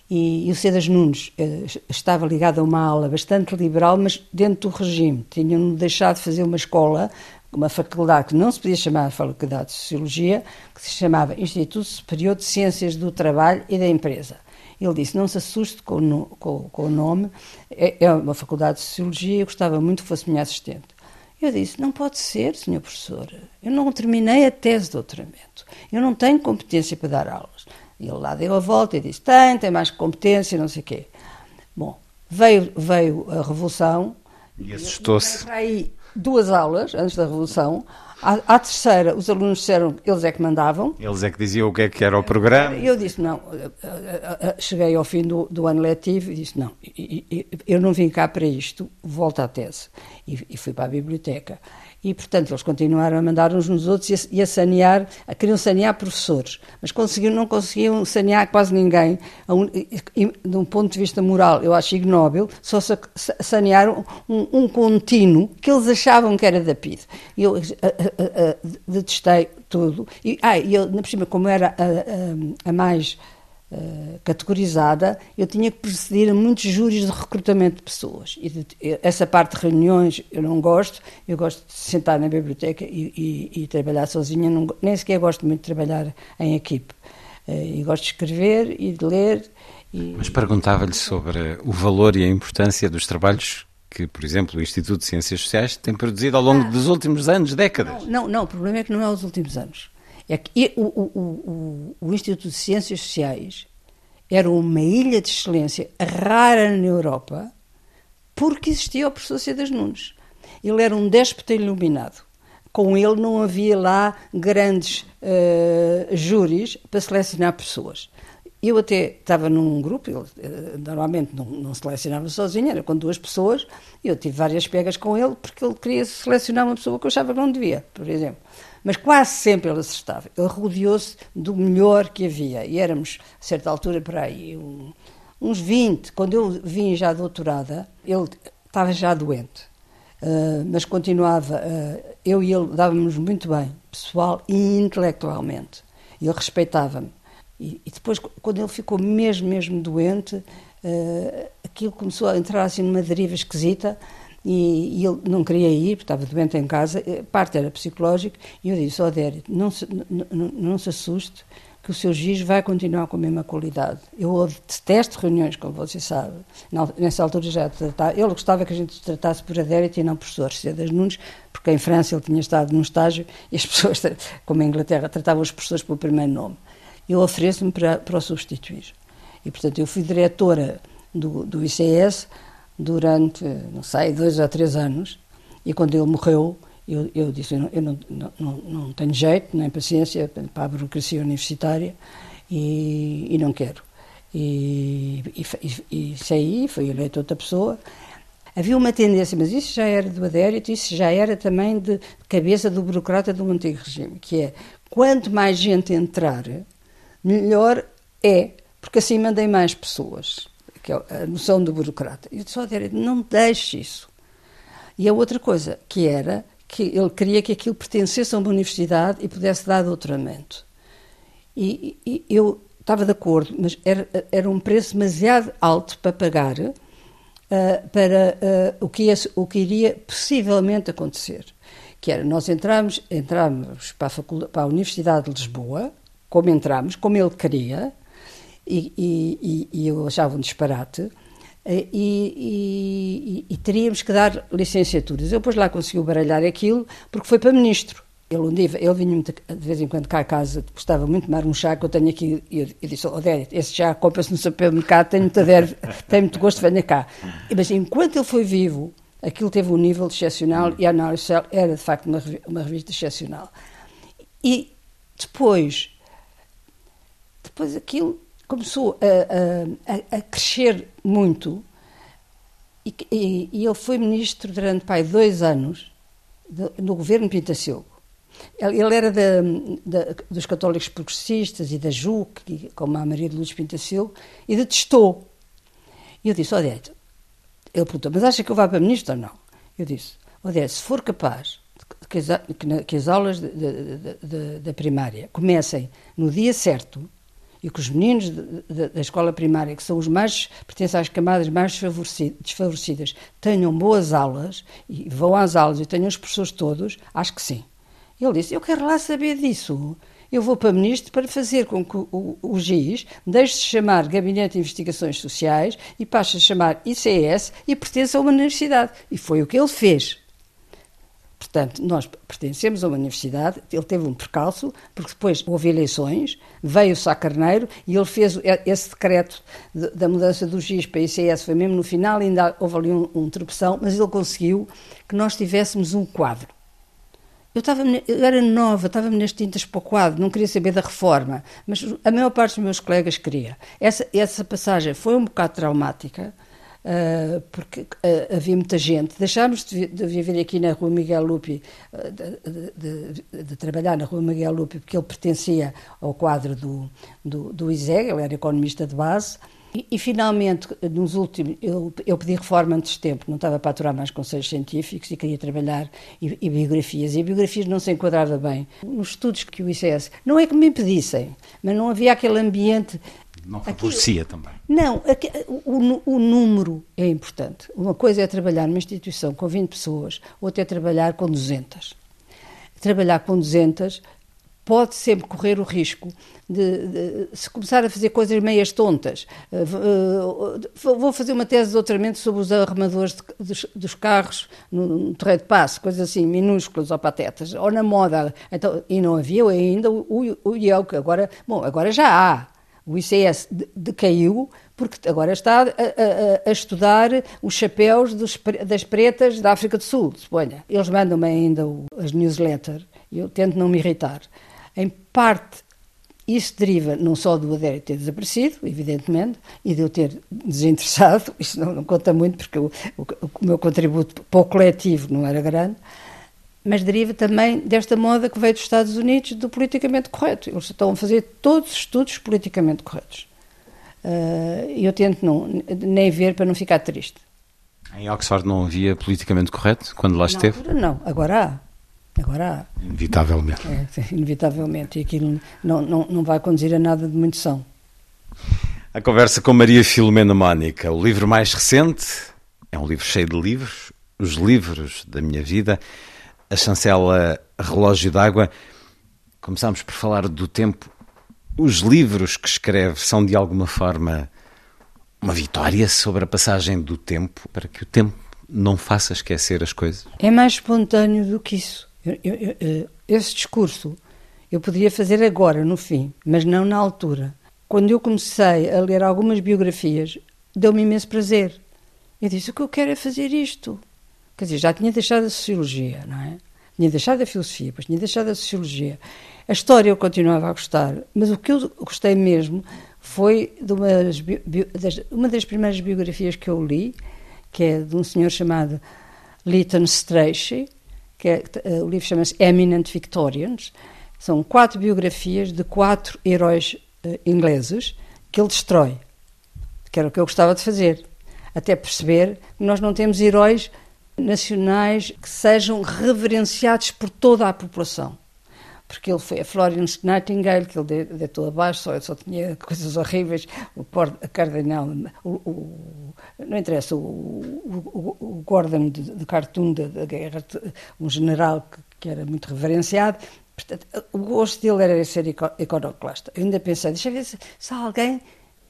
e, e o Cedas Nunes eh, estava ligado a uma aula bastante liberal, mas dentro do regime. Tinham deixado de fazer uma escola uma faculdade que não se podia chamar Faculdade de Sociologia, que se chamava Instituto Superior de Ciências do Trabalho e da Empresa. Ele disse: Não se assuste com, o, com, com o nome, é, é, uma faculdade de Sociologia, eu gostava muito que fosse minha assistente. Eu disse: Não pode ser, senhor professor. Eu não terminei a tese de doutoramento. Eu não tenho competência para dar aulas. E ele lá deu a volta e disse: Tem, tem mais competência, não sei o quê. Bom, veio, veio a Revolução. E assustou-se duas aulas antes da Revolução. À, à, terceira, os alunos disseram que eles é que mandavam. Eles é que diziam o que é que era o programa. Eu disse, não, cheguei ao fim do, do ano letivo e disse, não, eu não vim cá para isto, volto à tese. E, e fui para a biblioteca e, portanto, eles continuaram a mandar uns nos outros e a, e a sanear, a, queriam sanear professores, mas conseguiam, não conseguiam sanear quase ninguém, um, de um ponto de vista moral, eu acho ignóbil, só sanearam um, um contínuo que eles achavam que era da PID. Eu detestei tudo. E, ah, e eu, na cima, como era a, a, a mais categorizada, eu tinha que presidir a muitos júris de recrutamento de pessoas. E de, essa parte de reuniões eu não gosto, eu gosto de sentar na biblioteca e, e, e trabalhar sozinha, não, nem sequer gosto muito de trabalhar em equipe. Uh, e gosto de escrever e de ler. E... Mas perguntava-lhe sobre o valor e a importância dos trabalhos que, por exemplo, o Instituto de Ciências Sociais tem produzido ao longo dos últimos anos, décadas. Não, não, o problema é que não é os últimos anos. É que o, o, o, o Instituto de Ciências Sociais era uma ilha de excelência rara na Europa porque existia o professor Cedas Nunes. Ele era um déspota iluminado. Com ele não havia lá grandes uh, júris para selecionar pessoas. Eu até estava num grupo, ele eh, normalmente não, não selecionava sozinho, era com duas pessoas, eu tive várias pegas com ele porque ele queria selecionar uma pessoa que eu achava que não devia, por exemplo. Mas quase sempre ele acertava. Ele rodeou-se do melhor que havia, e éramos, a certa altura, para aí, um, uns 20. Quando eu vim já doutorada, ele estava já doente, uh, mas continuava, uh, eu e ele dávamos muito bem, pessoal e intelectualmente. Ele respeitava-me. E, e, depois, quando ele ficou mesmo, mesmo doente, uh, aquilo começou a entrar assim numa deriva esquisita e, e, ele não queria ir, porque estava doente em casa, parte era psicológico, e eu disse, ó oh, não se, não, não se assuste, que o seu giz vai continuar com a mesma qualidade. Eu detesto reuniões, como você sabe. Nessa altura já tratava. Ele gostava que a gente tratasse por adérito e não por professor Cedas Nunes, porque em França ele tinha estado num estágio e as pessoas, como em Inglaterra, tratavam os professores pelo primeiro nome eu ofereço-me para, para o substituir. E, portanto, eu fui diretora do, do ICS durante, não sei, dois ou três anos, e quando ele morreu, eu, eu disse, eu, não, eu não, não, não, tenho jeito, nem paciência para a burocracia universitária, e, e não quero. E, e, e saí, fui eleito outra pessoa. Havia uma tendência, mas isso já era do adérito, isso já era também de cabeça do burocrata do antigo regime, que é, quanto mais gente entrar, melhor é, porque assim mandem mais pessoas, que é a noção do burocrata. E disse, oh, não deixe isso. E a outra coisa, que era que ele queria que aquilo pertencesse a uma universidade e pudesse dar doutoramento. E, e eu estava de acordo, mas era, era um preço demasiado alto para pagar uh, para uh, o, que ia, o que iria possivelmente acontecer. Que era, nós entramos, entramos para, a para a Universidade de Lisboa, como entramos, como ele queria, e, e, e eu achava um disparate, eh, e, e, teríamos que dar licenciaturas. Eu depois lá consegui baralhar aquilo, porque foi para ministro. Ele, um dia, ele vinha de vez em quando cá a casa, gostava muito de tomar um chá que eu tenho aqui. E eu, eu disse: Oh, Dério, esse chá compra-se no supermercado, tenho muito, adero, tenho muito gosto, venha cá. Mas enquanto ele foi vivo, aquilo teve um nível excepcional e a análise era de facto uma, uma revista excepcional. E depois depois aquilo começou a, a, a crescer muito e, e, e, ele foi ministro durante pai, dois anos no governo Pintacilgo. Ele, ele era dos católicos progressistas e da JUC, como a Maria de Luz Pintacilgo, e detestou. E eu disse, Odete, ele perguntou, mas acha que eu vá para ministro ou não? Eu disse, Odete, se for capaz que as, que as aulas da primária comecem no dia certo, e que os meninos de, de, da escola primária, que são os mais, pertencem às camadas mais desfavorecidas, tenham boas aulas, e vão às aulas e tenham os professores todos, acho que sim. Ele disse, eu quero lá saber disso. Eu vou para ministro para fazer com que o, o, o GIS deixe de chamar Gabinete de Investigações Sociais e passe a chamar ICS e pertença a uma universidade. E foi o que ele fez. Portanto, nós pertencemos a uma universidade, ele teve um percalço, porque depois houve eleições, veio o Sá Carneiro e ele fez esse decreto de, da mudança do GIS para ICS, foi mesmo no final, ainda houve ali um, um mas ele conseguiu que nós tivéssemos um quadro. Eu, estava, eu era nova, estava-me nas tintas para o quadro, não queria saber da reforma, mas a maior parte dos meus colegas queria. Essa, essa passagem foi um bocado traumática, Uh, porque uh, havia muita gente. Deixámos de, de, viver aqui na Rua Miguel Lupi, uh, de, de, de, trabalhar na Rua Miguel Lupi, porque ele pertencia ao quadro do, do, do ISEG, ele era economista de base. E, e finalmente, nos últimos, eu, eu, pedi reforma antes de tempo, não estava para aturar mais conselhos científicos e queria trabalhar e, e biografias. E a biografias não se enquadrava bem nos estudos que o ICS. Não é que me impedissem, mas não havia aquele ambiente não favorecia também. Não, o, o, número é importante. Uma coisa é trabalhar numa instituição com 20 pessoas, outra é trabalhar com 200. Trabalhar com 200 pode sempre correr o risco de, de, se começar a fazer coisas meias tontas. Uh, uh, vou fazer uma tese de doutoramento sobre os arrumadores de, dos, dos, carros no, no Terreiro de Passo, coisas assim, minúsculas ou patetas, ou na moda. Então, e não havia ainda o, o, o IEL, que agora, bom, agora já há. O ICS decaiu porque agora está a, a, a estudar os chapéus dos, das pretas da África do Sul, suponha. Eles mandam-me ainda as newsletters e eu tento não me irritar. Em parte, isso deriva não só do Adério ter desaparecido, evidentemente, e de eu ter desinteressado, isso não, não conta muito porque o, o, o, meu contributo para o coletivo não era grande, mas deriva também desta moda que veio dos Estados Unidos do politicamente correto. Eles estão a fazer todos os estudos politicamente corretos. Uh, eu tento não, nem ver para não ficar triste. Em Oxford não havia politicamente correto quando lá esteve? Não, agora há. Agora há. Inevitavelmente. É, inevitavelmente. E aquilo não, não, não vai conduzir a nada de muito são. A conversa com Maria Filomena Mónica. O livro mais recente é um livro cheio de livros, Os Livros da Minha Vida. A chancela Relógio d'Água. Começámos por falar do tempo. Os livros que escreve são de alguma forma uma vitória sobre a passagem do tempo para que o tempo não faça esquecer as coisas? É mais espontâneo do que isso. Eu, eu, eu, esse discurso eu poderia fazer agora, no fim, mas não na altura. Quando eu comecei a ler algumas biografias, deu-me imenso prazer. Eu disse: o que eu quero é fazer isto. Quer dizer, já tinha deixado a sociologia, não é? Tinha deixado a filosofia, depois tinha deixado a sociologia. A história eu continuava a gostar, mas o que eu gostei mesmo foi de umas, uma das primeiras biografias que eu li, que é de um senhor chamado Lytton Strachey, que é, uh, o livro chama-se Eminent Victorians. São quatro biografias de quatro heróis uh, ingleses que ele destrói, que era o que eu gostava de fazer, até perceber que nós não temos heróis nacionais que sejam reverenciados por toda a população. Porque ele foi a Florence Nightingale, que ele deitou abaixo, só, só tinha coisas horríveis, o Cardenal, o, o, não interessa, o, o, Gordon de, de da, guerra, um general que, que, era muito reverenciado, portanto, o gosto dele era ser iconoclasta. Eu ainda pensei, deixa ver se, se há alguém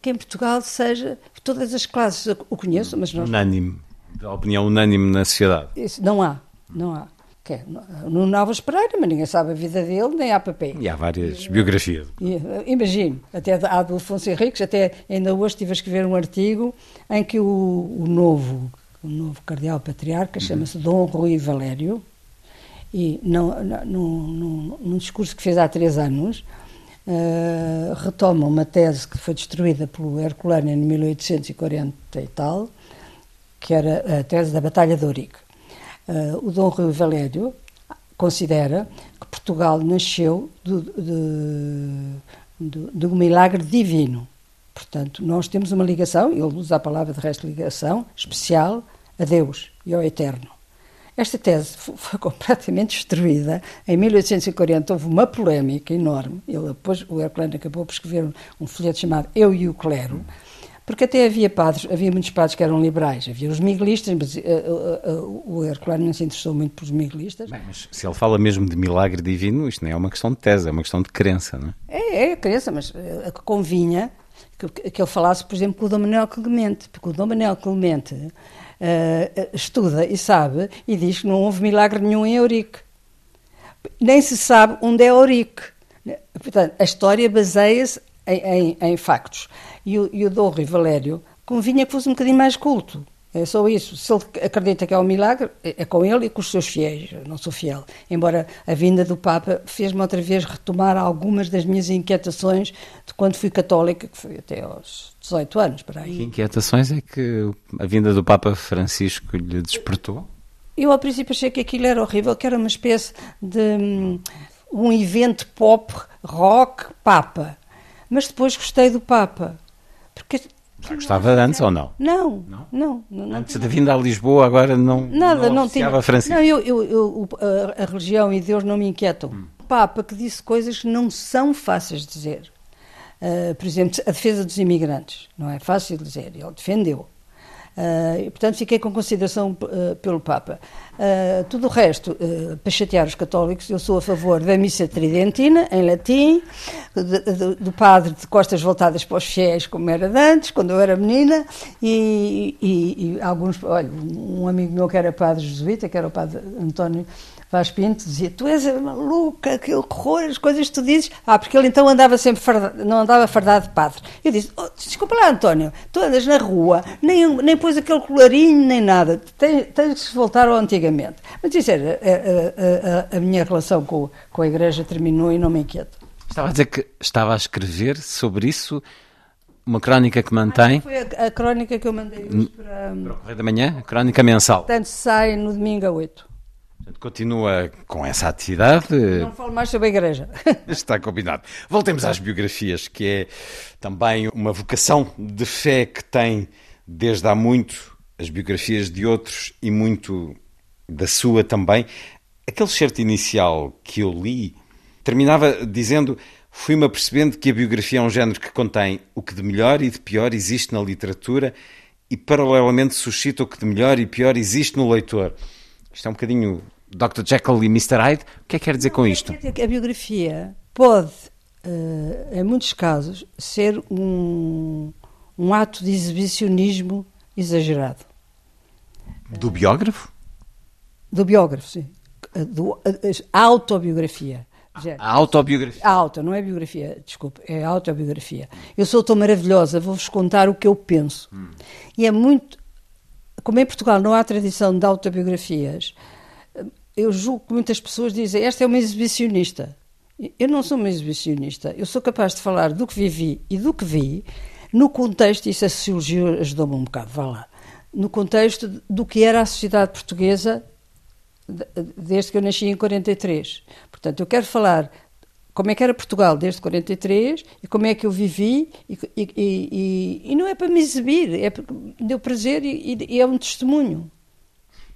que em Portugal seja, todas as classes o conheço, mas não... Unânime, a opinião unânime na sociedade. Isso, não há, não há que é no Novas Pereira, mas ninguém sabe a vida dele, nem há papel. E há várias biografias. Imagino, até há do Afonso Henriques, até ainda hoje estive a escrever um artigo em que o, o novo, o novo cardeal patriarca uhum. chama-se Dom Rui Valério, e não, num, num discurso que fez há três anos, uh, retoma uma tese que foi destruída pelo Herculano em 1840 e tal, que era a tese da Batalha de Ourique Uh, o Dom Rui Valério considera que Portugal nasceu de, de, de, de, um milagre divino. Portanto, nós temos uma ligação, ele usa a palavra de resto ligação, especial a Deus e ao Eterno. Esta tese foi, completamente destruída. Em 1840 houve uma polémica enorme. Ele, depois, o Herculano acabou por escrever um folheto chamado Eu e o Clero, porque até havia padres, havia muitos padres que eram liberais, havia os miguelistas, mas uh, uh, uh, o Herculano não se interessou muito pelos miguelistas. Bem, mas se ele fala mesmo de milagre divino, isto não é uma questão de tese, é uma questão de crença, não é? É, é crença, mas a que convinha que, que ele falasse, por exemplo, com o Dom Manuel Clemente, porque o Dom Manuel Clemente estuda e sabe e diz que não houve milagre nenhum em Eurique. Nem se sabe onde é Eurique. Portanto, a história baseia-se em, em, em factos. E o, e o Dom Valério convinha que fosse um bocadinho mais culto. É só isso. Se ele acredita que é um milagre, é, é com ele e com os seus fiéis. Eu não sou fiel. Embora a vinda do Papa fez-me outra vez retomar algumas das minhas inquietações de quando fui católica, que foi até aos 18 anos. Para aí. Que inquietações é que a vinda do Papa Francisco lhe despertou? Eu, ao princípio, achei que aquilo era horrível, que era uma espécie de um, um evento pop, rock, Papa. Mas depois gostei do Papa. Já gostava antes ou não? Não, não. não, não antes de vir a Lisboa, agora não. Nada, não, não tinha. Francisco. Não, eu, eu, eu a, a, religião e Deus não me inquietam. Hum. O Papa que disse coisas que não são fáceis de dizer. Uh, por exemplo, a defesa dos imigrantes. Não é fácil de dizer. Ele defendeu. Uh, e, portanto, fiquei com consideração uh, pelo Papa. Uh, tudo o resto, para chatear os católicos, eu sou a favor da missa tridentina, em latim, de, de, do padre de costas voltadas para os fiéis, como era antes, quando eu era menina, e, e, e alguns, olha, um amigo meu que era padre jesuíta, que era o padre António Vaz Pinto dizia, tu és maluca, que horror, as coisas que tu dizes. Ah, porque ele então andava sempre, fardado, não andava fardado de padre. Eu disse, oh, desculpa lá, António, tu andas na rua, nem, nem pôs aquele colarinho, nem nada. Tens, tens que voltar ao antigamente. Mas isso era, a, a, a, a minha relação com, com a igreja terminou e não me inquieto. Estava a dizer que estava a escrever sobre isso uma crónica que mantém. Ah, foi a, a, crónica que eu mandei hoje para, para o Correio da Manhã, a crónica mensal. Portanto, sai no domingo a 8. Continua com essa atividade. Não falo mais sobre a igreja. Está combinado. Voltemos às biografias, que é também uma vocação de fé que tem desde há muito as biografias de outros e muito da sua também. Aquele certo inicial que eu li terminava dizendo: Fui-me apercebendo que a biografia é um género que contém o que de melhor e de pior existe na literatura e, paralelamente, suscita o que de melhor e pior existe no leitor. Isto é um bocadinho Dr. Jekyll e Mr. Hyde. O que é que quer dizer com isto? A biografia pode, uh, em muitos casos, ser um, um ato de exibicionismo exagerado. Do biógrafo? Do biógrafo, sim. Do, a autobiografia. A autobiografia. A auto, não é biografia, desculpe, é autobiografia. Eu sou tão maravilhosa, vou-vos contar o que eu penso. Hum. E é muito. Como em Portugal não há tradição de autobiografias, eu julgo que muitas pessoas dizem esta é uma exibicionista. Eu não sou uma exibicionista. Eu sou capaz de falar do que vivi e do que vi no contexto, isso a sociologia ajudou-me um bocado, vá lá, no contexto do que era a sociedade portuguesa desde que eu nasci em 43. Portanto, eu quero falar como é que era Portugal desde 43 e como é que eu vivi e, e, e, e não é para me exibir, é deu prazer e é um testemunho.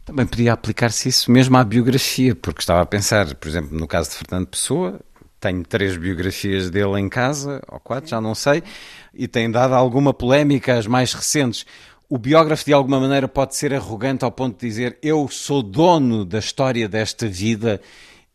Também podia aplicar-se isso mesmo à biografia, porque estava a pensar, por exemplo, no caso de Fernando Pessoa, tenho três biografias dele em casa, ou quatro, já não sei, e tem dado alguma polémica as mais recentes. O biógrafo, de alguma maneira, pode ser arrogante ao ponto de dizer eu sou dono da história desta vida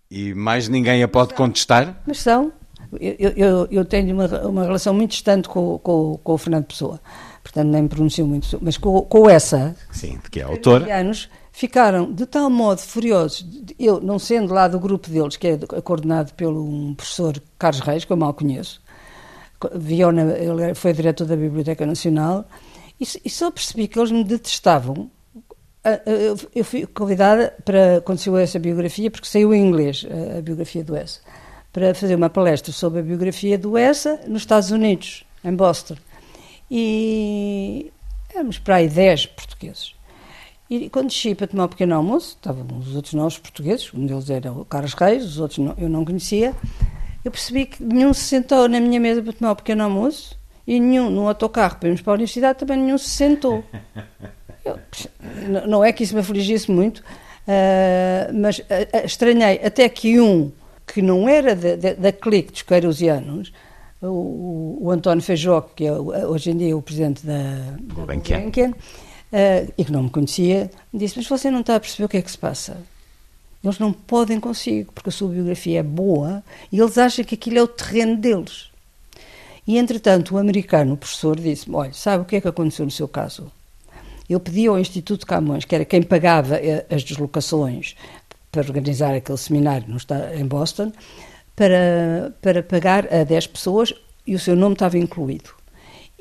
e mais ninguém a pode contestar? Mas são. Eu, eu, eu tenho uma, uma relação muito distante com, com, com o Fernando Pessoa, portanto nem me pronuncio muito, mas com, com essa. Sim, que é autor. anos ficaram de tal modo furiosos, eu não sendo lá do grupo deles, que é coordenado pelo um professor Carlos Reis, que eu mal conheço, Viona, ele foi diretor da Biblioteca Nacional, e, e só percebi que eles me detestavam. Eu fui convidada para, quando saiu essa biografia, porque saiu em inglês, a biografia do Essa, para fazer uma palestra sobre a biografia do Essa nos Estados Unidos, em Boston. E éramos para aí 10 portugueses. E quando desci para tomar um pequeno almoço, estavam os outros novos portugueses, um deles era o Carlos Reis, os outros não, eu não conhecia, eu percebi que nenhum se sentou na minha mesa para tomar o um pequeno almoço e nenhum no autocarro para irmos para a universidade também nenhum se sentou. Eu, não é que isso me afligisse muito, uh, mas uh, estranhei até que um que não era da, da, da clique dos queirosianos, o, o, António Feijó, que é hoje em dia o presidente da, da Gulbenkian, uh, e que não me conhecia, disse: Mas você não está a perceber o que é que se passa? Eles não podem consigo, porque a sua biografia é boa e eles acham que aquilo é o terreno deles. E entretanto, o americano, o professor, disse-me: Olha, sabe o que é que aconteceu no seu caso? Eu pedi ao Instituto Camões, que era quem pagava eh, as deslocações para organizar aquele seminário em Boston, para, para pagar a 10 pessoas e o seu nome estava incluído.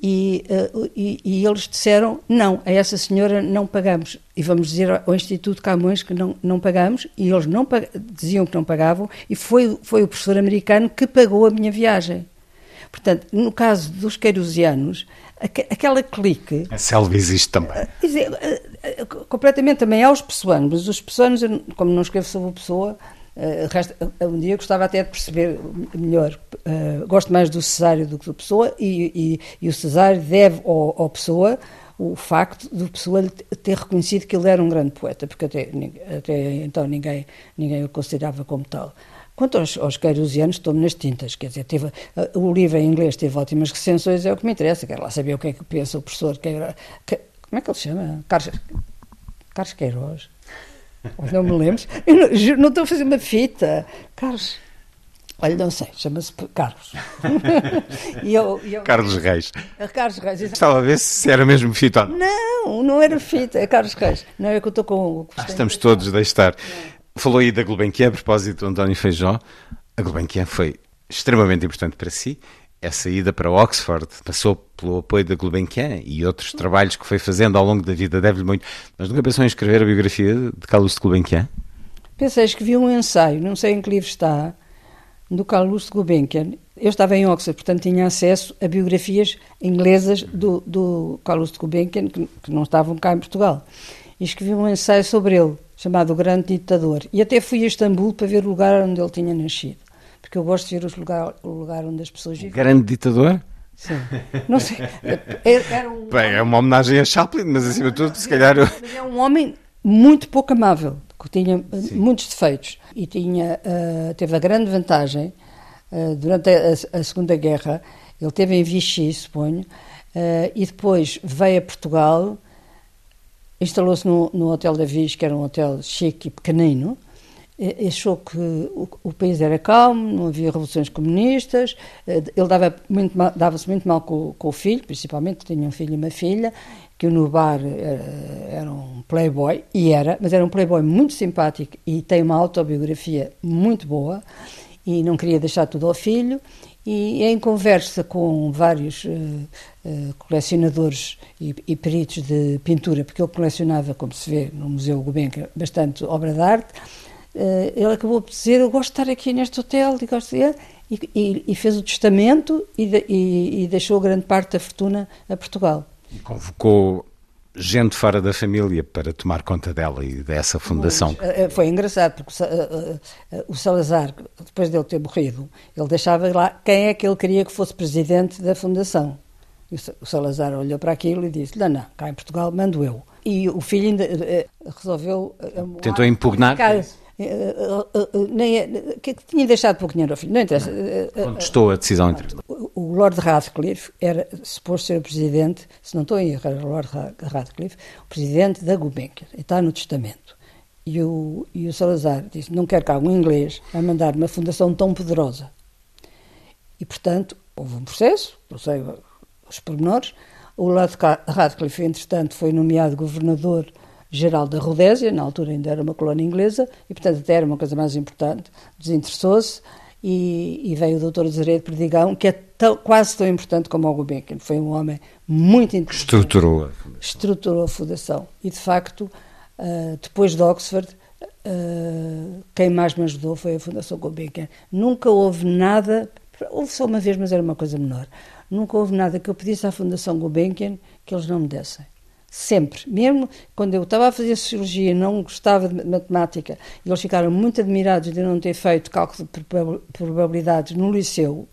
E, uh, e, e, eles disseram não, a essa senhora não pagamos. E vamos dizer ao Instituto Camões que não, não pagamos, e eles não diziam que não pagavam, e foi, foi o professor americano que pagou a minha viagem. Portanto, no caso dos queirosianos, aquela clique. A selva existe também. Uh, uh, completamente também aos pessoanos, mas os pessoanos, como não escrevo sobre a pessoa, Uh, um dia gostava até de perceber melhor. Uh, gosto mais do Cesário do que do Pessoa, e, e, e o Cesário deve ao, ao, Pessoa o facto do Pessoa ter reconhecido que ele era um grande poeta, porque até, até então ninguém, ninguém o considerava como tal. Quanto aos, aos queirosianos, estou-me nas tintas. Quer dizer, teve, o livro em inglês teve ótimas recensões, é o que me interessa. Quero lá saber o que é que pensa o professor. Que, que, como é que ele se chama? Carlos, Carlos Queiroz. Não me lembro. Eu não, estou a fazer uma fita. Carlos. Olha, não sei, chama-se Carlos. E eu, eu, Carlos Reis. Carlos Reis. Estava a ver se era mesmo fita não. Não, era fita, é Carlos Reis. Não é que eu estou com. Ah, estamos todos a estar. Falou aí da Gulbenkian, a propósito do António Feijó. A Gulbenkian foi extremamente importante para si. Essa ida para Oxford passou pelo apoio da Gulbenkian e outros trabalhos que foi fazendo ao longo da vida, deve-lhe muito. Mas nunca pensou em escrever a biografia de Carlos de Gulbenkian? Pensei, escrevi um ensaio, não sei em que livro está, do Carlos de Gulbenkian. Eu estava em Oxford, portanto tinha acesso a biografias inglesas do, do Carlos de Gulbenkian, que, que não estavam cá em Portugal. E escrevi um ensaio sobre ele, chamado O Grande Ditador. E até fui a Istambul para ver o lugar onde ele tinha nascido porque eu gosto de ver os lugar, o lugar onde as pessoas vivem. Grande ditador? Sim. Não sei. Era um Bem, é uma homenagem a Chaplin, mas acima de tudo, se calhar. Mas é um homem muito pouco amável, que tinha Sim. muitos defeitos e tinha, uh, teve a grande vantagem uh, durante a, a, Segunda Guerra. Ele teve em Vichy, suponho, uh, e depois veio a Portugal, instalou-se no, no Hotel da Viz, que era um hotel chique e pequenino, achou que o, país era calmo, não havia revoluções comunistas, eh, ele dava-se muito, dava muito mal com, com, o filho, principalmente, tinha um filho e uma filha, que o Nubar era, eh, era, um playboy, e era, mas era um playboy muito simpático e tem uma autobiografia muito boa, e não queria deixar tudo ao filho, e em conversa com vários uh, uh, colecionadores e, e, peritos de pintura, porque ele colecionava, como se vê no Museu Gulbenkian, bastante obra de arte, ele acabou por dizer: Eu gosto de estar aqui neste hotel e gosto de. E, e, e fez o testamento e, de, e, deixou grande parte da fortuna a Portugal. E convocou gente fora da família para tomar conta dela e dessa fundação. Mas, eh, foi engraçado, porque eh, o Salazar, depois dele ter morrido, ele deixava lá quem é que ele queria que fosse presidente da fundação. O Salazar olhou para aquilo e disse: Não, não, cá em Portugal mando eu. E o filho ainda resolveu. Tentou impugnar? Eh, eh, eh, nem é, que tinha deixado pouco dinheiro ao filho, não interessa. Contestou a decisão entre O Lord Radcliffe era suposto ser o presidente, se não estou em erro, era o Lord Radcliffe, o presidente da Gulbenkian, está no testamento. E o, e o Salazar disse: Não quero cá um inglês a mandar uma fundação tão poderosa. E, portanto, houve um processo, não sei os pormenores. O Lord Radcliffe, entretanto, foi nomeado governador geral da Rodésia, na altura ainda era uma colónia inglesa, e portanto até era uma coisa mais importante, desinteressou-se, e, e, veio o doutor Azeredo Perdigão, que é tão, quase tão importante como o Gulbenkian. Foi um homem muito inteligente. Estruturou a fundação. Estruturou a fundação. E, de facto, uh, depois de Oxford, uh, quem mais me ajudou foi a Fundação Gulbenkian. Nunca houve nada, houve só uma vez, mas era uma coisa menor, nunca houve nada que eu pedisse à Fundação Gulbenkian que eles não me dessem. Sempre. Mesmo quando eu estava a fazer cirurgia e não gostava de matemática, eles ficaram muito admirados de não ter feito cálculo de probabilidades no liceu,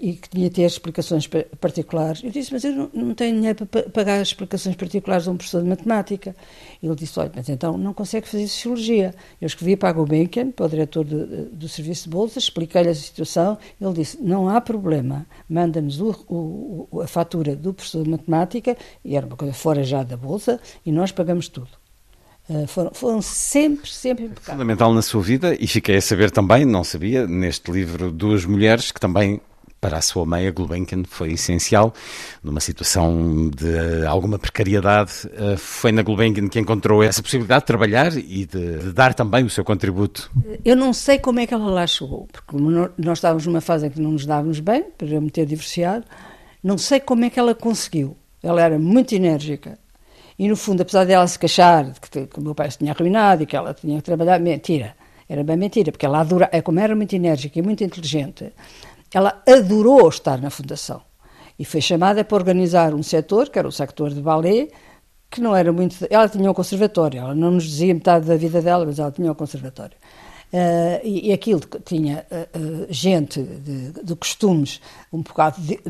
e que tinha de ter explicações particulares. Eu disse, mas eu não, tenho dinheiro para pagar as explicações particulares a um professor de matemática. Ele disse, olha, mas então não consegue fazer sociologia. Eu escrevi para a Gulbenkian, para o diretor do, do Serviço de Bolsas, expliquei-lhe a situação. Ele disse, não há problema, manda-nos a fatura do professor de matemática, e era uma coisa fora já da Bolsa, e nós pagamos tudo. Uh, foram, foram, sempre, sempre impecáveis. Fundamental na sua vida, e fiquei a saber também, não sabia, neste livro Duas Mulheres, que também para a sua mãe, a Gulbenkian, foi essencial. Numa situação de alguma precariedade, eh, foi na Gulbenkian que encontrou essa possibilidade de trabalhar e de, de, dar também o seu contributo. Eu não sei como é que ela lá chegou, porque nós estávamos numa fase em que não nos dávamos bem, para eu me ter divorciado. Não sei como é que ela conseguiu. Ela era muito enérgica. E, no fundo, apesar dela se queixar de que, que o meu pai se tinha arruinado e que ela tinha que trabalhar, mentira. Era bem mentira, porque ela adora, é como era muito enérgica e muito inteligente, ela adorou estar na Fundação e foi chamada para organizar um setor, que era o setor de ballet, que não era muito. Ela tinha um conservatório, ela não nos dizia metade da vida dela, mas ela tinha um conservatório. Uh, e, e, aquilo tinha uh, uh, gente de, de, costumes um bocado di,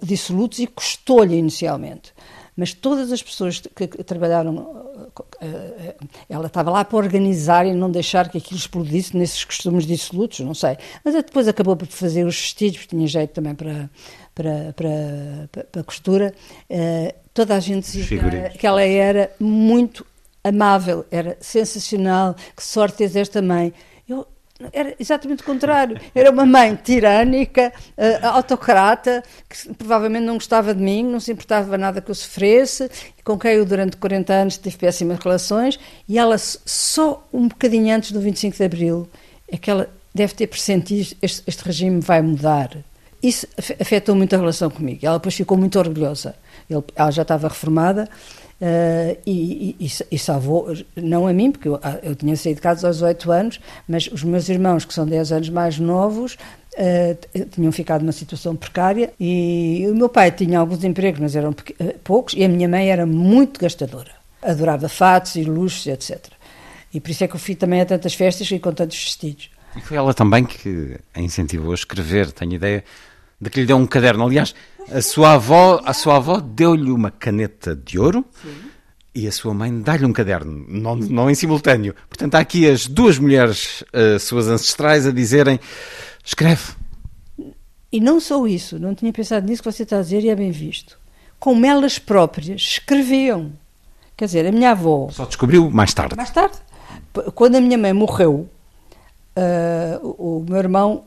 dissolutos e custou-lhe inicialmente mas todas as pessoas que, trabalharam, eh, ela estava lá para organizar e não deixar que aquilo explodisse nesses costumes dissolutos, não sei. Mas depois acabou por fazer os vestidos, porque tinha jeito também para, para, para, para, costura, uh, toda a gente dizia que, que ela era muito amável, era sensacional, que sorte tens esta mãe. Era exatamente o contrário. Era uma mãe tirânica, uh, autocrata, que provavelmente não gostava de mim, não se importava nada que eu sofresse, com quem eu durante 40 anos tive péssimas relações, e ela só um bocadinho antes do 25 de Abril, é que ela deve ter pressentido este, este regime vai mudar. Isso afetou muito a relação comigo. Ela depois ficou muito orgulhosa. Ele, ela já estava reformada Uh, e, e, e, salvou, não a mim, porque eu, ah, eu tinha saído de casa aos 8 anos, mas os meus irmãos, que são 10 anos mais novos, uh, tinham ficado numa situação precária e o meu pai tinha alguns empregos, mas eram poucos, e a minha mãe era muito gastadora. Adorava fatos e luxos, etc. E por isso é que eu fui também a tantas festas e com tantos vestidos. E foi ela também que a incentivou a escrever, tenho ideia de que lhe deu um caderno. Aliás, a sua avó, a sua avó deu-lhe uma caneta de ouro Sim. e a sua mãe dá-lhe um caderno, não, não em simultâneo. Portanto, há aqui as duas mulheres, uh, suas ancestrais, a dizerem: escreve. E não só isso, não tinha pensado nisso que você está a dizer e é bem visto. Como elas próprias escreviam. Quer dizer, a minha avó. Só descobriu mais tarde. Mais tarde. Quando a minha mãe morreu, uh, o, o meu irmão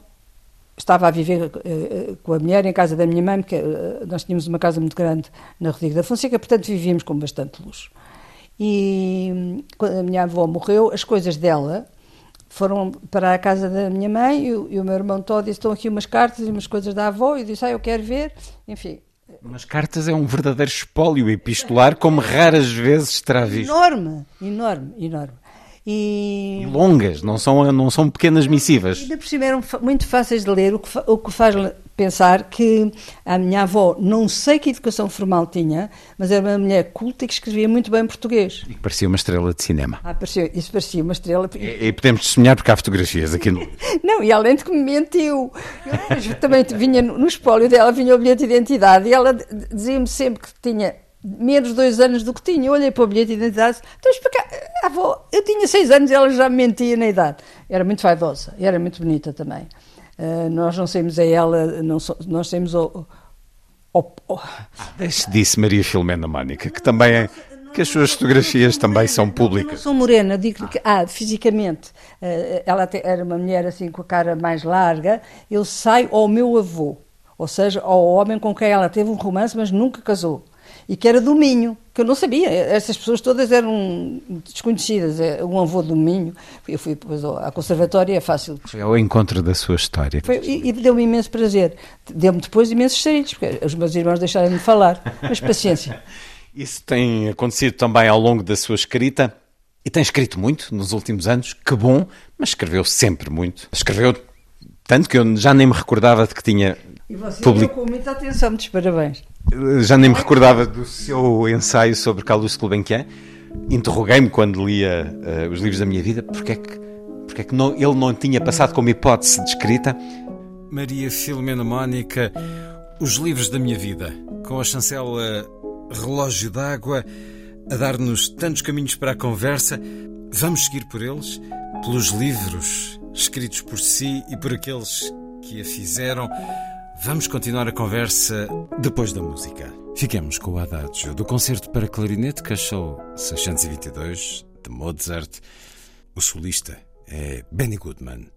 estava a viver uh, com a mulher em casa da minha mãe, porque uh, nós tínhamos uma casa muito grande na Rodrigo da Fonseca, portanto vivíamos com bastante luxo. E quando a minha avó morreu, as coisas dela foram para a casa da minha mãe e o, e o meu irmão todo disse, estão aqui umas cartas e umas coisas da avó, e eu disse, ah, eu quero ver, enfim. Umas cartas é um verdadeiro espólio epistolar, como raras vezes terá visto. Enorme, enorme, enorme. E... e, longas, não são, não são pequenas missivas. Ainda por cima eram muito fáceis de ler, o que, o que faz pensar que a minha avó, não sei que educação formal tinha, mas era uma mulher culta e que escrevia muito bem português. E parecia uma estrela de cinema. Ah, parecia, isso parecia uma estrela. E, e podemos sonhar porque há fotografias aqui no. não, e além de que me mentiu. Eu também vinha no espólio dela, vinha o bilhete de identidade e ela dizia-me sempre que tinha menos dois anos do que tinha. Eu olhei para o bilhete de identidade, então explicar, avó, eu tinha seis anos e ela já me mentia na idade. Era muito vaidosa e era muito bonita também. Uh, nós não saímos a ela, não so, nós saímos ao. ao, ao... Ah, Deixe disse Maria Filomena Mónica, que também é, que as suas fotografias também são públicas. Eu sou morena, digo que, ah, fisicamente, uh, ela era uma mulher assim com a cara mais larga, eu saio ao meu avô, ou seja, ao homem com quem ela teve um romance, mas nunca casou e que era do Minho, que eu não sabia. Essas pessoas todas eram desconhecidas. É, um avô do Minho. Eu fui depois à conservatória, é fácil. Foi ao encontro da sua história. Foi, e, e deu-me imenso prazer. Deu-me depois imensos sarilhos, porque os meus irmãos deixaram-me falar. Mas paciência. Isso tem acontecido também ao longo da sua escrita. E tem escrito muito nos últimos anos, que bom, mas escreveu sempre muito. Escreveu tanto que eu já nem me recordava de que tinha e você public... com muita atenção, muitos parabéns. Já nem me recordava do seu ensaio sobre Carlos Gulbenkian. Interroguei-me quando lia uh, os livros da minha vida porque é que, porque é que não, ele não tinha passado como hipótese de escrita. Maria Filomena Mónica, Os Livros da Minha Vida, com a chancela Relógio d'Água, a dar-nos tantos caminhos para a conversa. Vamos seguir por eles, pelos livros escritos por si e por aqueles que a fizeram. Vamos continuar a conversa depois da música. Fiquemos com o Adagio do concerto para clarinete Cachou 622 de Mozart. O solista é Benny Goodman.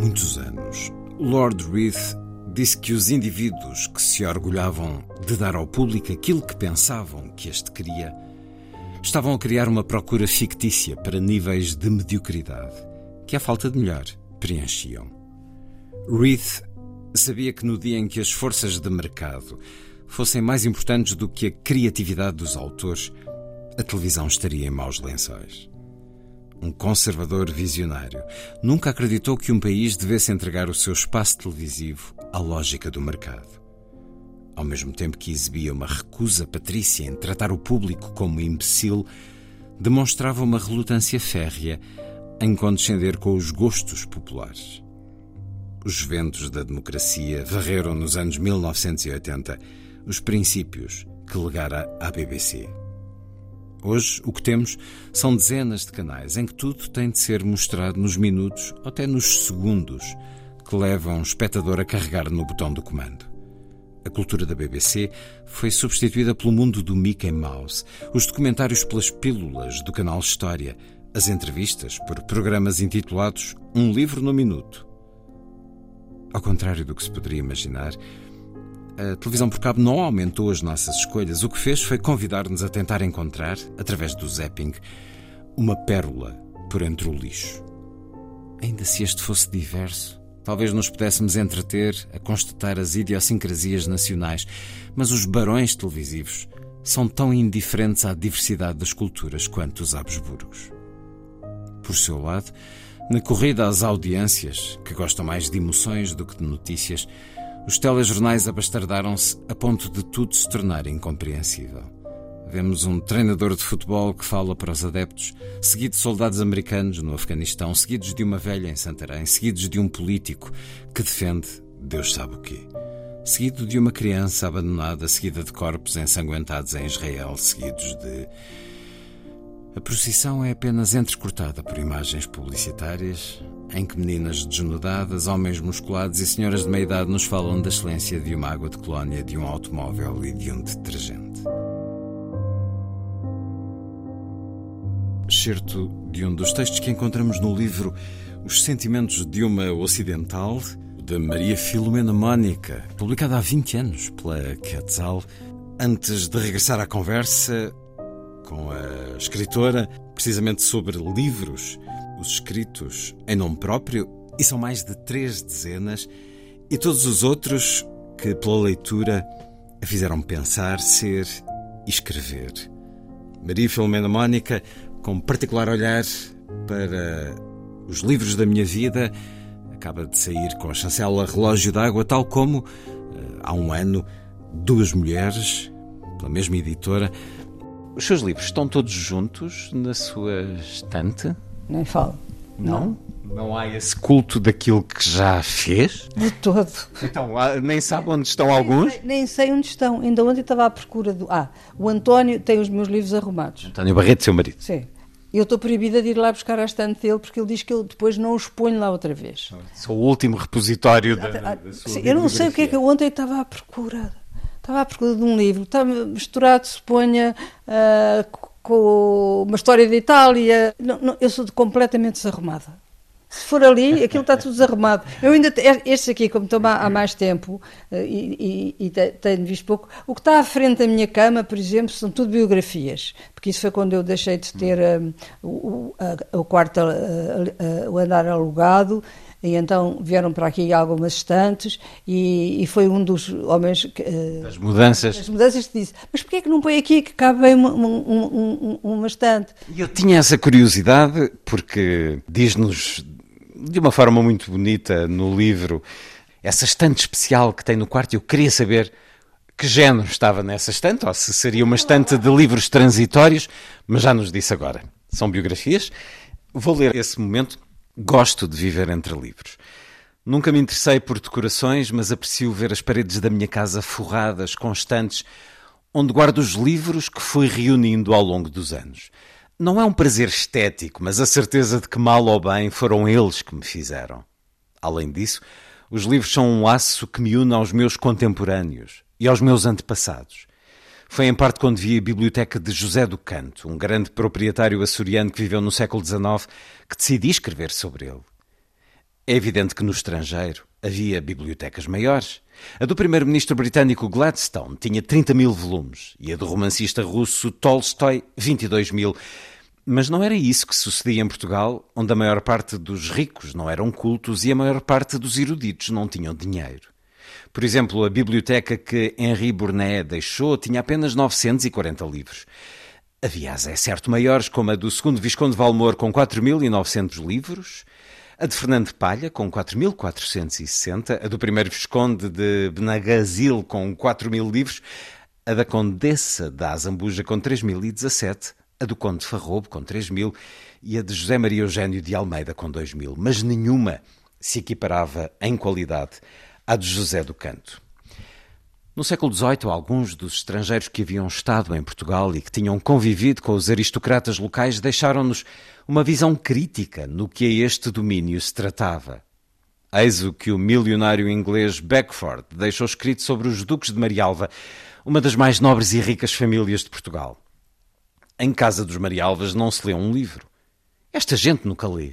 Muitos anos, Lord Reith disse que os indivíduos que se orgulhavam de dar ao público aquilo que pensavam que este queria estavam a criar uma procura fictícia para níveis de mediocridade que, à falta de melhor, preenchiam. Reith sabia que no dia em que as forças de mercado fossem mais importantes do que a criatividade dos autores, a televisão estaria em maus lençóis um conservador visionário, nunca acreditou que um país devesse entregar o seu espaço televisivo à lógica do mercado. Ao mesmo tempo que exibia uma recusa patrícia em tratar o público como imbecil, demonstrava uma relutância férrea em condescender com os gostos populares. Os ventos da democracia varreram nos anos 1980 os princípios que legara à BBC. Hoje, o que temos são dezenas de canais em que tudo tem de ser mostrado nos minutos ou até nos segundos que levam um espectador a carregar no botão do comando. A cultura da BBC foi substituída pelo mundo do Mickey Mouse, os documentários pelas pílulas do canal História, as entrevistas por programas intitulados Um Livro no Minuto. Ao contrário do que se poderia imaginar, a televisão por cabo não aumentou as nossas escolhas. O que fez foi convidar-nos a tentar encontrar, através do zapping, uma pérola por entre o lixo. Ainda se este fosse diverso, talvez nos pudéssemos entreter a constatar as idiosincrasias nacionais, mas os barões televisivos são tão indiferentes à diversidade das culturas quanto os Habsburgos. Por seu lado, na corrida às audiências, que gostam mais de emoções do que de notícias, os telejornais abastardaram-se a ponto de tudo se tornar incompreensível. Vemos um treinador de futebol que fala para os adeptos, seguido de soldados americanos no Afeganistão, seguidos de uma velha em Santarém, seguidos de um político que defende Deus sabe o quê. Seguido de uma criança abandonada, seguida de corpos ensanguentados em Israel, seguidos de. A procissão é apenas entrecortada por imagens publicitárias, em que meninas desnudadas, homens musculados e senhoras de meia idade nos falam da excelência de uma água de colónia, de um automóvel e de um detergente. Certo de um dos textos que encontramos no livro Os Sentimentos de uma Ocidental, de Maria Filomena Mónica, publicada há 20 anos pela Quetzal. Antes de regressar à conversa com a escritora, precisamente sobre livros os escritos em nome próprio, e são mais de três dezenas, e todos os outros que, pela leitura, a fizeram pensar, ser e escrever. Maria Filomena Mónica, com particular olhar para os livros da minha vida, acaba de sair com a chancela Relógio d'Água, tal como, eh, há um ano, duas mulheres, pela mesma editora. Os seus livros estão todos juntos na sua estante? nem falo. Não? Não há esse culto daquilo que já fez? De todo. Então, nem sabe onde estão alguns? Nem sei, nem sei onde estão. Ainda ontem estava à procura do. Ah, o António tem os meus livros arrumados. António Barreto, seu marido. Sim. Eu estou proibida de ir lá buscar a estante dele porque ele diz que eu depois não os ponho lá outra vez. Sou o último repositório da, da sua Sim, Eu não sei o que é que eu ontem estava à procura. Estava à procura de um livro. Estava misturado, se ponha, uh, com uma história da Itália. Não, não, eu sou completamente desarrumada. Se for ali, aquilo está tudo desarrumado. Eu ainda, este aqui, como estou há mais tempo eh, e, e, e, tenho visto pouco, o que está à frente da minha cama, por exemplo, são tudo biografias, porque isso foi quando eu deixei de ter um, o, a, o quarto, a, a, o andar alugado e então vieram para aqui algumas estantes e, e foi um dos homens que, eh, das mudanças das mudanças que disse mas porquê é que não põe aqui que cabe bem uma, uma, uma estante e eu tinha essa curiosidade porque diz-nos de uma forma muito bonita no livro essa estante especial que tem no quarto eu queria saber que género estava nessa estante, ou se seria uma estante de livros transitórios, mas já nos disse agora. São biografias. Vou ler esse momento Gosto de viver entre livros. Nunca me interessei por decorações, mas aprecio ver as paredes da minha casa forradas, constantes, onde guardo os livros que fui reunindo ao longo dos anos. Não é um prazer estético, mas a certeza de que, mal ou bem, foram eles que me fizeram. Além disso, os livros são um laço que me une aos meus contemporâneos e aos meus antepassados. Foi em parte quando vi a biblioteca de José do Canto, um grande proprietário açoriano que viveu no século XIX, que decidi escrever sobre ele. É evidente que no estrangeiro havia bibliotecas maiores. A do primeiro-ministro britânico Gladstone tinha 30 mil volumes e a do romancista russo Tolstói 22 mil. Mas não era isso que sucedia em Portugal, onde a maior parte dos ricos não eram cultos e a maior parte dos eruditos não tinham dinheiro. Por exemplo, a biblioteca que Henri Burnet deixou tinha apenas 940 livros. Havia, é certo, maiores, como a do segundo Visconde Valmor, com 4.900 livros, a de Fernando Palha, com 4.460, a do primeiro Visconde de Benagazil, com 4.000 livros, a da Condessa da Azambuja, com 3.017, a do Conde de Farrobo, com 3.000, e a de José Maria Eugênio de Almeida, com 2.000. Mas nenhuma se equiparava em qualidade à de José do Canto. No século XVIII, alguns dos estrangeiros que haviam estado em Portugal e que tinham convivido com os aristocratas locais deixaram-nos uma visão crítica no que a este domínio se tratava. Eis o que o milionário inglês Beckford deixou escrito sobre os duques de Marialva, uma das mais nobres e ricas famílias de Portugal. Em casa dos Marialvas não se lê um livro. Esta gente nunca lê.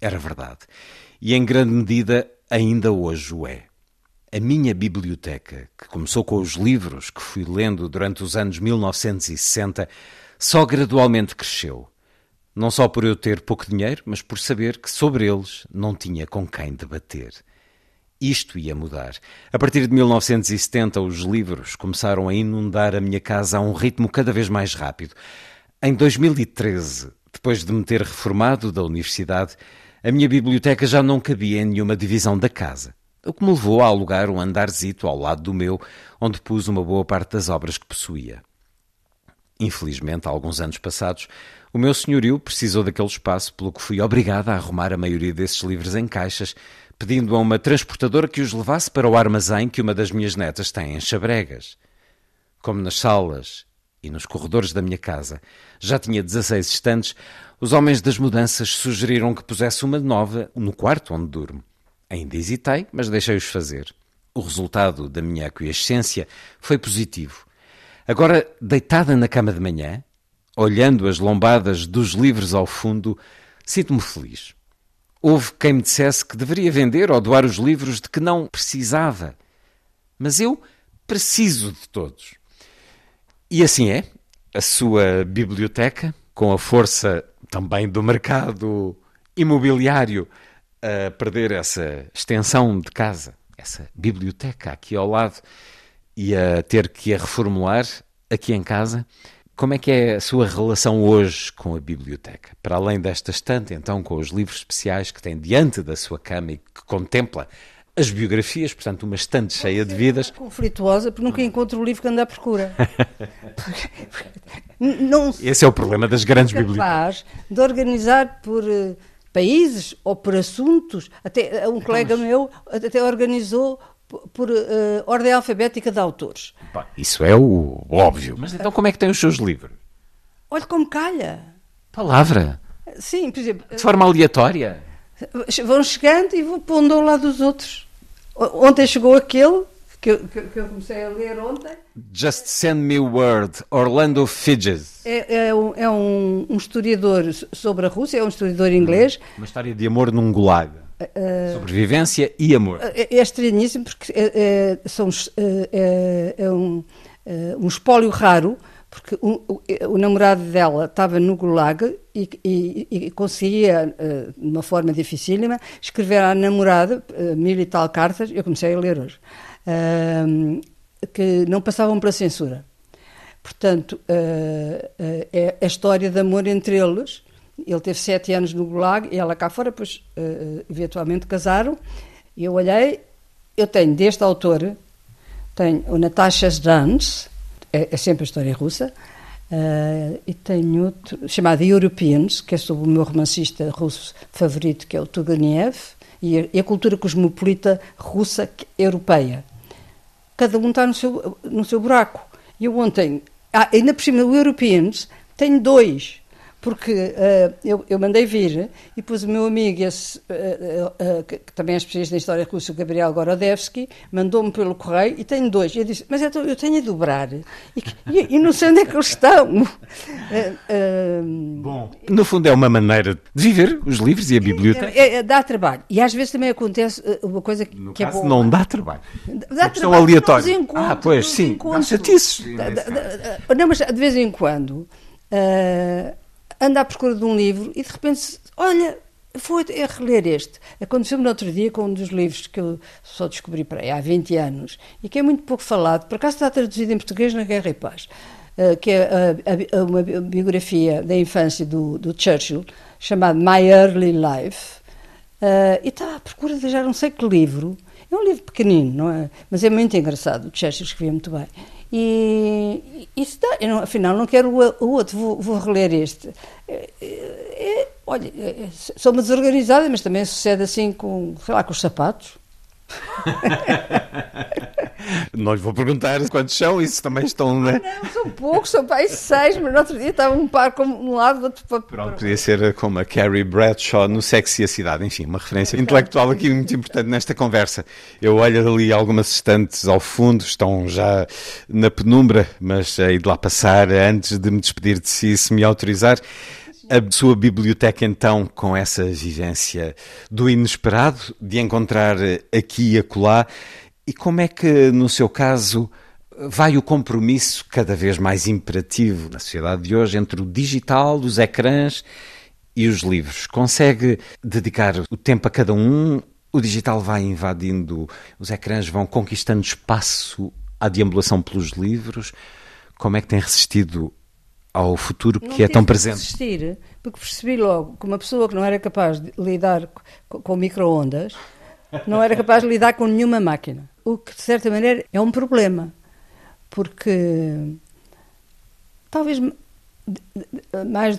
Era verdade. E em grande medida ainda hoje o é. A minha biblioteca, que começou com os livros que fui lendo durante os anos 1960, só gradualmente cresceu. Não só por eu ter pouco dinheiro, mas por saber que sobre eles não tinha com quem debater. Isto ia mudar. A partir de 1970, os livros começaram a inundar a minha casa a um ritmo cada vez mais rápido. Em 2013, depois de me ter reformado da universidade, a minha biblioteca já não cabia em nenhuma divisão da casa o que me levou a alugar um andarzito ao lado do meu, onde pus uma boa parte das obras que possuía. Infelizmente, há alguns anos passados, o meu senhorio precisou daquele espaço, pelo que fui obrigado a arrumar a maioria desses livros em caixas, pedindo a uma transportadora que os levasse para o armazém que uma das minhas netas tem em Chabregas. Como nas salas e nos corredores da minha casa já tinha 16 estantes, os homens das mudanças sugeriram que pusesse uma nova no quarto onde durmo. Ainda hesitei, mas deixei-os fazer. O resultado da minha aquiescência foi positivo. Agora, deitada na cama de manhã, olhando as lombadas dos livros ao fundo, sinto-me feliz. Houve quem me dissesse que deveria vender ou doar os livros de que não precisava. Mas eu preciso de todos. E assim é. A sua biblioteca, com a força também do mercado imobiliário, a perder essa extensão de casa, essa biblioteca aqui ao lado, e a ter que a reformular aqui em casa. Como é que é a sua relação hoje com a biblioteca? Para além desta estante, então, com os livros especiais que tem diante da sua cama e que contempla as biografias, portanto, uma estante cheia de vidas. Conflituosa, porque nunca encontro o livro que anda à procura. não Esse é o problema das grandes bibliotecas. capaz de organizar por uh, países ou por assuntos. Até uh, um colega meu até organizou por, uh, ordem alfabética de autores. Bom, isso é o óbvio. Mas então como é que tem os seus livros? Olha como calha. Palavra. Sim, por exemplo, De forma aleatória. vão chegando e vou pondo ao lado dos outros. Ontem chegou aquele que eu, que, que eu comecei a ler ontem. Just send me word. Orlando Fidges. É, é um, é um- um historiador so- sobre a Rússia, é um historiador inglês. Uma história de amor num gulag. Sobrevivência e amor. É, é estranhíssimo porque é, são, é, um, um espólio raro, porque o, o- o namorado dela estava no Gulag e, e- e conseguia, eh, de uma forma dificílima, escrever à namorada eh, mil e tal cartas, eu comecei a ler hoje, que não passavam pela censura. Portanto, eh, eh, é a história de amor entre eles. Ele teve sete anos no Gulag e ela cá fora, depois eh, eventualmente casaram. E eu olhei, eu tenho deste autor, tenho o Natasha Zdans, é, é sempre a história russa, eh, e tenho outro chamado Europeans, que é sobre o meu romancista russo favorito, que é o Turgenev, e a, e a cultura cosmopolita russa que- europeia cada um está no seu, no seu buraco. Eu ontem, ah, ainda por cima, o Europeans, tenho dois, porque uh, eu, eu, mandei vir e pus o meu amigo, esse, uh, uh, que, que, também é especialista em História Russa, o Gabriel Gorodevsky, mandou-me pelo correio e tenho dois. E eu disse, mas então, eu tenho a dobrar e, e, e, não sei onde é que eles estão. Bom, no fundo é uma maneira de viver os livros e a biblioteca. É, é, dá trabalho. E às vezes também acontece uma coisa que, no que caso, é boa. não dá trabalho. Dá é trabalho aleatória. Ah, pois, sim, dá chatices. Não, mas de vez em quando... Uh, anda à procura de um livro e de repente, olha, vou reler este. Aconteceu-me no outro dia com um dos livros que eu só descobri para aí, há 20 anos e que é muito pouco falado, por acaso está traduzido em português na Guerra e Paz, uh, que é uma biografia da infância do, do Churchill, chamado My Early Life. Uh, e estava à procura de já não sei que livro. É um livro pequenino, não é? Mas é muito engraçado. O Churchill escrevia muito bem. E isso dá, não, afinal não quero o, o outro, vou, vou, reler este. É, é, olha, é, sou uma desorganizada, mas também sucede assim com, sei lá, com os sapatos. não lhe vou perguntar quantos são, isso também estão. Né? Ah, não, são poucos, são para seis, mas no outro dia estava um par como um lado, outro para. Pronto, podia ser como a Carrie Bradshaw no Sexy e a Cidade, enfim, uma referência intelectual aqui muito importante nesta conversa. Eu olho ali algumas estantes ao fundo, estão já na penumbra, mas aí de lá passar, antes de me despedir de si, se me autorizar. A sua biblioteca, então, com essa vivência do inesperado, de encontrar aqui e acolá, e como é que, no seu caso, vai o compromisso cada vez mais imperativo na sociedade de hoje entre o digital, os ecrãs e os livros? Consegue dedicar o tempo a cada um? O digital vai invadindo, os ecrãs vão conquistando espaço à deambulação pelos livros? Como é que tem resistido ao futuro que não é tão presente? resistir, porque percebi logo que uma pessoa que não era capaz de lidar com, com micro-ondas não era capaz de lidar com nenhuma máquina. O que, de certa maneira, é um problema. Porque talvez mais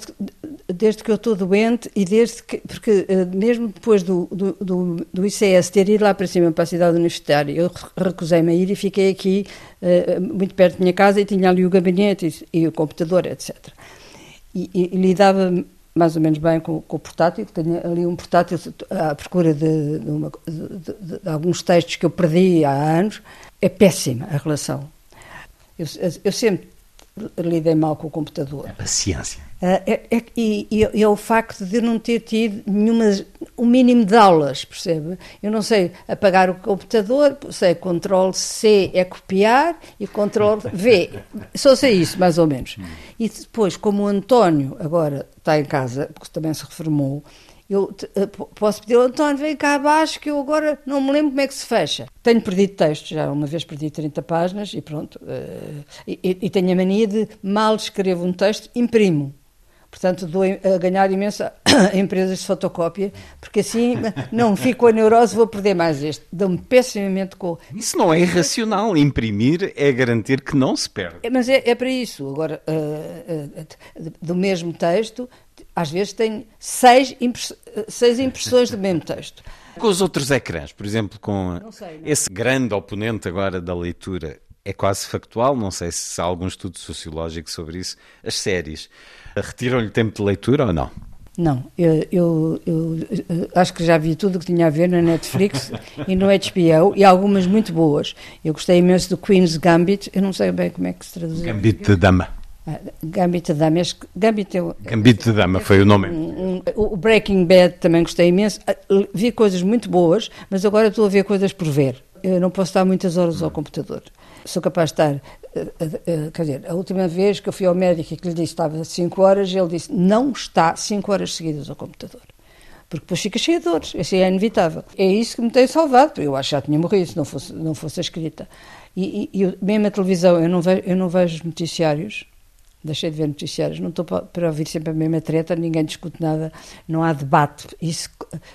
desde que eu estou doente e desde que, porque eh, mesmo depois do, do, do, do ICS ter ido lá para cima para a cidade universitária, eu recusei-me a ir e fiquei aqui uh, muito perto da minha casa e tinha ali o gabinete e, e o computador, etc. E, e, e lidava mais ou menos bem com, com, o portátil, tenho ali um portátil à procura de, de, uma, de, de, alguns textos que eu perdi há anos. É péssima a relação. Eu, eu sempre lidei mal com o computador. A paciência. Uh, é, é, e, e, é o facto de eu não ter tido nenhuma, um mínimo de aulas, percebe? Eu não sei apagar o computador, sei Ctrl C é copiar e Ctrl V. Só sei isso, mais ou menos. E depois, como o António agora está em casa, porque também se reformou, eu uh, posso pedir ao António, vem cá abaixo que eu agora não me lembro como é que se fecha. Tenho perdido textos, já uma vez perdi 30 páginas e pronto. Uh, e, e, tenho a mania de, mal escrevo um texto, imprimo. Portanto, dou a ganhar imenso a empresas de fotocópia, porque assim não fico a neurose, vou perder mais este. Dou-me pessimamente com. Isso não é irracional. Imprimir é garantir que não se perde. É, mas é, é, para isso. Agora, uh, uh, do mesmo texto, às vezes tenho seis, impress seis impressões do mesmo texto. Com os outros ecrãs, por exemplo, com sei, esse grande oponente agora da leitura, é quase factual, não sei se há algum estudo sociológico sobre isso, as séries. Retiram-lhe tempo de leitura ou não? Não, eu, eu, eu, acho que já vi tudo o que tinha a ver na Netflix e no HBO e algumas muito boas. Eu gostei imenso do Queen's Gambit, eu não sei bem como é que se traduz. Gambit de Dama. Ah, Gambit de Dama, Gambit, é, Gambit de Dama foi o nome. O Breaking Bad também gostei imenso. Ah, vi coisas muito boas, mas agora estou a ver coisas por ver. Eu não posso estar muitas horas ao computador. Sou capaz de estar quer dizer, a última vez que eu fui ao médico e que lhe disse que estava 5 horas, ele disse: não está 5 horas seguidas ao computador. Porque depois fica cheio de dores, isso é inevitável. É isso que me tem salvado, eu acho que já tinha morrido se não fosse, não fosse a escrita. E, e, e mesmo a televisão, eu não, vejo, eu não vejo noticiários, deixei de ver noticiários, não estou para, ouvir sempre a mesma treta, ninguém discute nada, não há debate. Isso,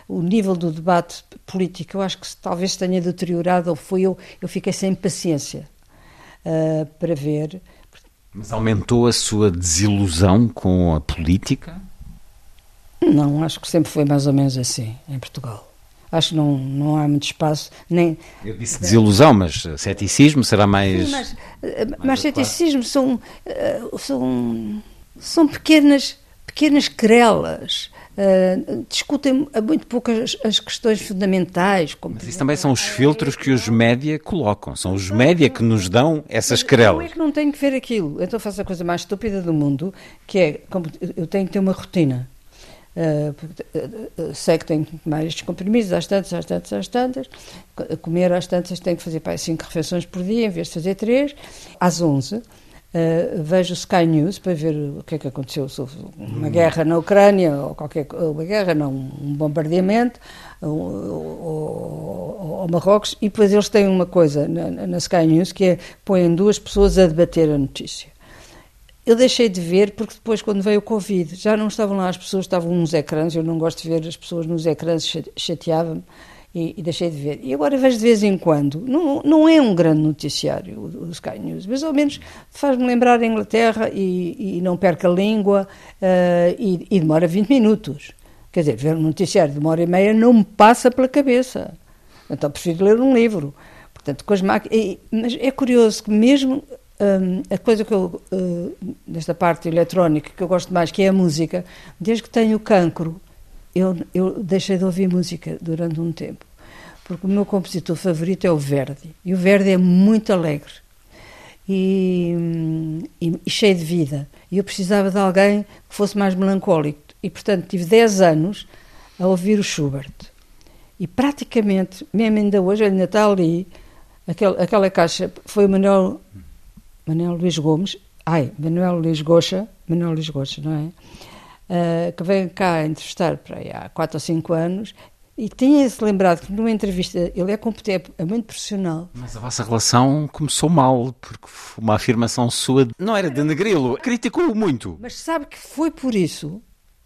o nível do debate político, eu acho que talvez tenha deteriorado, ou foi eu, eu fiquei sem paciência uh, para ver. Mas aumentou a sua desilusão com a política? Não, acho que sempre foi mais ou menos assim em Portugal. Acho que não, não há muito espaço. Nem... Eu disse desilusão, mas ceticismo será mais. Sim, mas, mais mas ceticismo são, são, são pequenas pequenas querelas, uh, discutem muito pouco as, as, questões fundamentais. Como Mas isso também são os filtros que os média colocam, são os média que nos dão essas querelas. Eu é que não tenho que ver aquilo, então faço a coisa mais estúpida do mundo, que é, como eu tenho que ter uma rotina. Uh, sei que tenho que tomar estes comprimidos às tantas, às tantas, às tantas, comer às tantas, tenho que fazer para cinco refeições por dia, em vez de fazer três, às 11 Uh, vejo o Sky News para ver o que é que aconteceu, se houve uma guerra na Ucrânia, ou qualquer uma guerra, não, um bombardeamento, ou Marrocos, e depois eles têm uma coisa na, na, Sky News que é põem duas pessoas a debater a notícia. Eu deixei de ver porque depois, quando veio o Covid, já não estavam lá as pessoas, estavam nos ecrãs. Eu não gosto de ver as pessoas nos ecrãs, chateava-me e, e, deixei de ver. E agora vejo de vez em quando. Não, não é um grande noticiário o, o Sky News, mas ao menos faz-me lembrar a Inglaterra e, e, não perca a língua uh, e, e, demora 20 minutos. Quer dizer, ver um noticiário de uma hora e meia não me passa pela cabeça. Então prefiro ler um livro. Portanto, com as máquinas. Mas é curioso que mesmo um, a coisa que eu, uh, desta parte eletrónica que eu gosto mais, que é a música, desde que tenho cancro, eu, eu deixei de ouvir música durante um tempo, porque o meu compositor favorito é o Verdi, e o Verdi é muito alegre e, e, e cheio de vida, e eu precisava de alguém que fosse mais melancólico, e portanto tive 10 anos a ouvir o Schubert. E praticamente, mesmo ainda hoje, ainda está ali, aquela, aquela caixa foi o Manuel, Manuel Luís Gomes, ai, Manuel Luís Goxa, Manuel Luís Goxa, não é? uh, que veio cá entrevistar para aí há 4 ou 5 anos e tinha-se lembrado que numa entrevista ele é competente, é muito profissional. Mas a vossa relação começou mal, porque uma afirmação sua não era de negri-lo, criticou-o muito. Mas sabe que foi por isso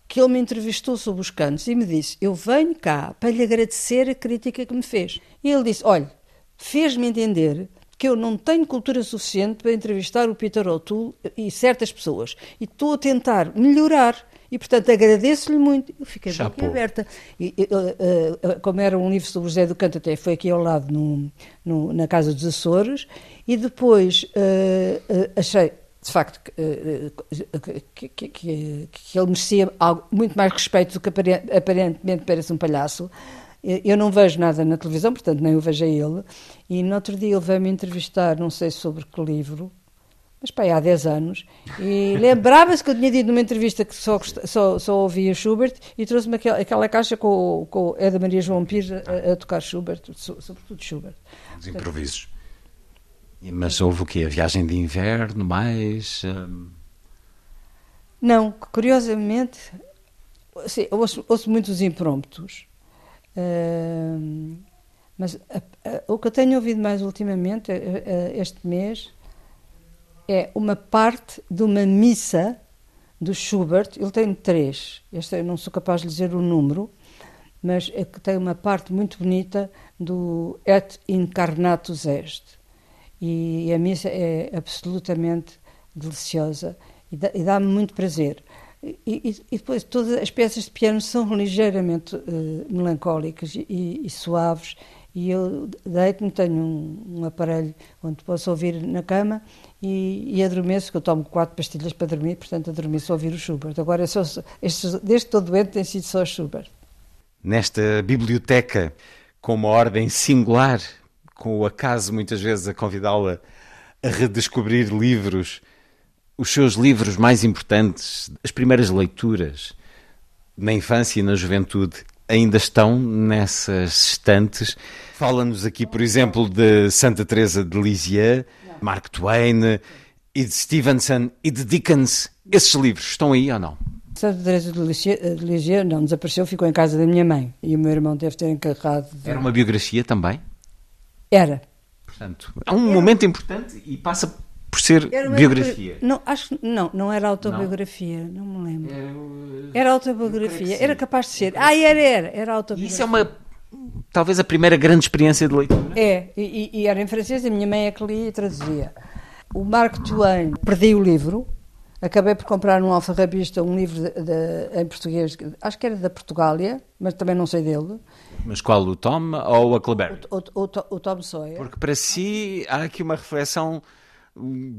que ele me entrevistou sobre os cantos e me disse: Eu venho cá para lhe agradecer a crítica que me fez. E ele disse: Olha, fez-me entender que eu não tenho cultura suficiente para entrevistar o Peter O'Toole e certas pessoas. E estou a tentar melhorar. E, portanto, agradeço-lhe muito. Eu fiquei bem aberta. E, uh, uh, como era um livro sobre o José do Canto, até foi aqui ao lado, no, no, na Casa dos Açores. E depois uh, achei, de facto, que, que, que, que, ele merecia algo, muito mais respeito do que aparentemente parece um palhaço. Eu não vejo nada na televisão, portanto, nem o vejo a ele. E no outro dia ele veio-me entrevistar, não sei sobre que livro, mas pai, há 10 anos, e lembrava-se que eu tinha dito numa entrevista que só, só, só ouvia Schubert e trouxe-me aquela, aquela, caixa com, com a da Maria João Pires a, a, tocar Schubert, sobretudo Schubert. Os improvisos. Mas houve o quê? A viagem de inverno, mais... Hum... Não, curiosamente, ouço, ouço muitos impromptos, mas a, a, o que eu tenho ouvido mais ultimamente, este mês é uma parte de uma missa do Schubert. Ele tem três, este eu não sou capaz de dizer o número, mas é que tem uma parte muito bonita do Et Incarnatus Est. E a missa é absolutamente deliciosa e dá-me muito prazer. E, e, depois todas as peças de piano são ligeiramente uh, melancólicas e, e, suaves e eu deito-me, tenho um, um, aparelho onde posso ouvir na cama e, e adormeço, que eu tomo quatro pastilhas para dormir, portanto adormeço a ouvir o Schubert. Agora, só, desde que estou doente, tem sido só Schubert. Nesta biblioteca, com uma ordem singular, com o acaso muitas vezes a convidá-la a redescobrir livros, os seus livros mais importantes, as primeiras leituras, na infância e na juventude, ainda estão nessas estantes Fala-nos aqui, por exemplo, de Santa Teresa de Lisieux, Mark Twain e de Stevenson e de Dickens. Esses livros estão aí ou não? Santa Teresa de Lisieux não desapareceu, ficou em casa da minha mãe e o meu irmão deve ter encarregado. De... Era uma biografia também? Era. Portanto, é um era... momento importante e passa por ser biografia. Não, acho não, não era autobiografia, não, não me lembro. Era, era autobiografia, era capaz de ser. Ah, era, era, era autobiografia. Isso é uma talvez a primeira grande experiência de leitura. É, e, e era em francês, a minha mãe é que lia e traduzia. O Mark Twain, perdi o livro, acabei por comprar num alfarrabista um livro de, de, em português, acho que era da Portugália, mas também não sei dele. Mas qual, o Tom ou a Kleber? O, o, o, o Tom Sawyer. Porque para si há aqui uma reflexão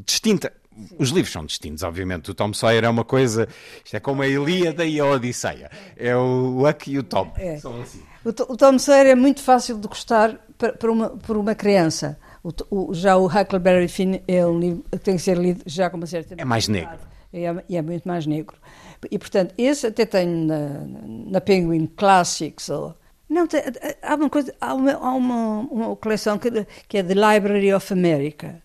distinta Os livros são distintos, obviamente. O Tom Sawyer é uma coisa. Isto é como a Ilíada e a Odisseia. É o Huck e o Tom. É. São assim. O, To- o Tom Sawyer é muito fácil de gostar para, uma, por uma criança. O o- já o Huckleberry Finn é um livro que tem que ser lido já com uma certa É mais maturidade. E é, e é muito mais negro. E, portanto, esse até tenho na, na Penguin Classics. Ou, não, tem- há uma coisa, há uma, há uma, uma coleção que, que é The Library of America,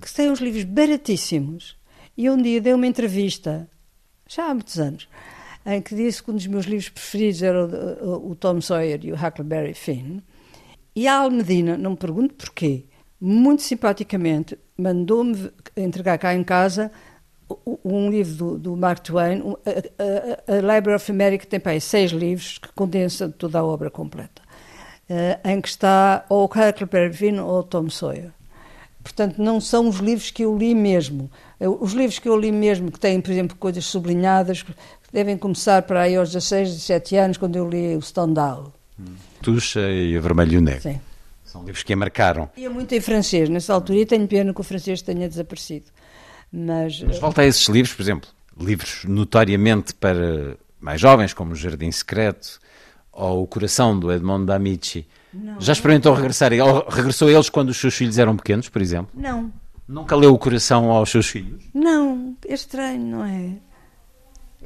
que tem uns livros baratíssimos. E um dia dei uma entrevista, já há muitos anos, em que disse que um dos meus livros preferidos era o, o- o Tom Sawyer e o Huckleberry Finn. E a Almedina, não me pergunto porquê, muito simpaticamente mandou-me entregar cá em casa um livro do, do Mark Twain, a, a- a Library of America tem para aí seis livros que condensam toda a obra completa, eh, em que está ou o Huckleberry Finn ou o Tom Sawyer. Portanto, não são os livros que eu li mesmo. Os livros que eu li mesmo, que têm, por exemplo, coisas sublinhadas, devem começar para aí aos 16, 17 anos, quando eu li o Stendhal. Tuxa e Vermelho e Negro. Sim. São livros que a marcaram. Ia muito em francês nessa altura e tenho pena que o francês tenha desaparecido. Mas, Mas volta a esses livros, por exemplo, livros notoriamente para mais jovens, como O Jardim Secreto ou O Coração, do Edmond D'Amici. Já experimentou regressar? Ele regressou a eles quando os seus filhos eram pequenos, por exemplo? não, Nunca leu O Coração aos seus filhos? não, é estranho, não é?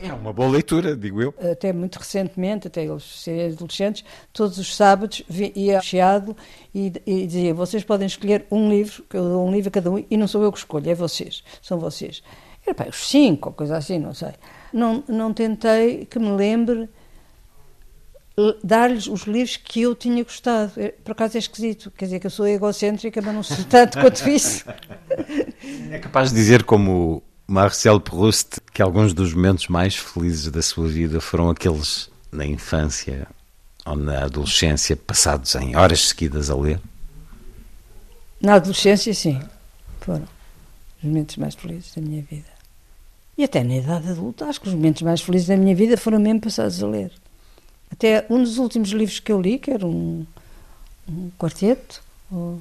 É uma boa leitura, digo eu. Até muito recentemente, até eles serem adolescentes, todos os sábados ia chiado e, e dizia: vocês podem escolher um livro, que eu dou um livro a cada um, e não sou eu que escolho, é vocês, são vocês. Era pá, os cinco, ou coisa assim, não sei. Não, não tentei que me lembre dar-lhes os livros que eu tinha gostado. É, Por acaso é esquisito, quer dizer que eu sou egocêntrica, mas não sou tanto quanto isso. É capaz de dizer, como Marcel Proust, que alguns dos momentos mais felizes da sua vida foram aqueles na infância ou na adolescência, passados em horas seguidas a ler? Na adolescência, sim, foram os momentos mais felizes da minha vida. E até na idade adulta, acho que os momentos mais felizes da minha vida foram mesmo passados a ler. Até um dos últimos livros que eu li, que era um, um quarteto, ou-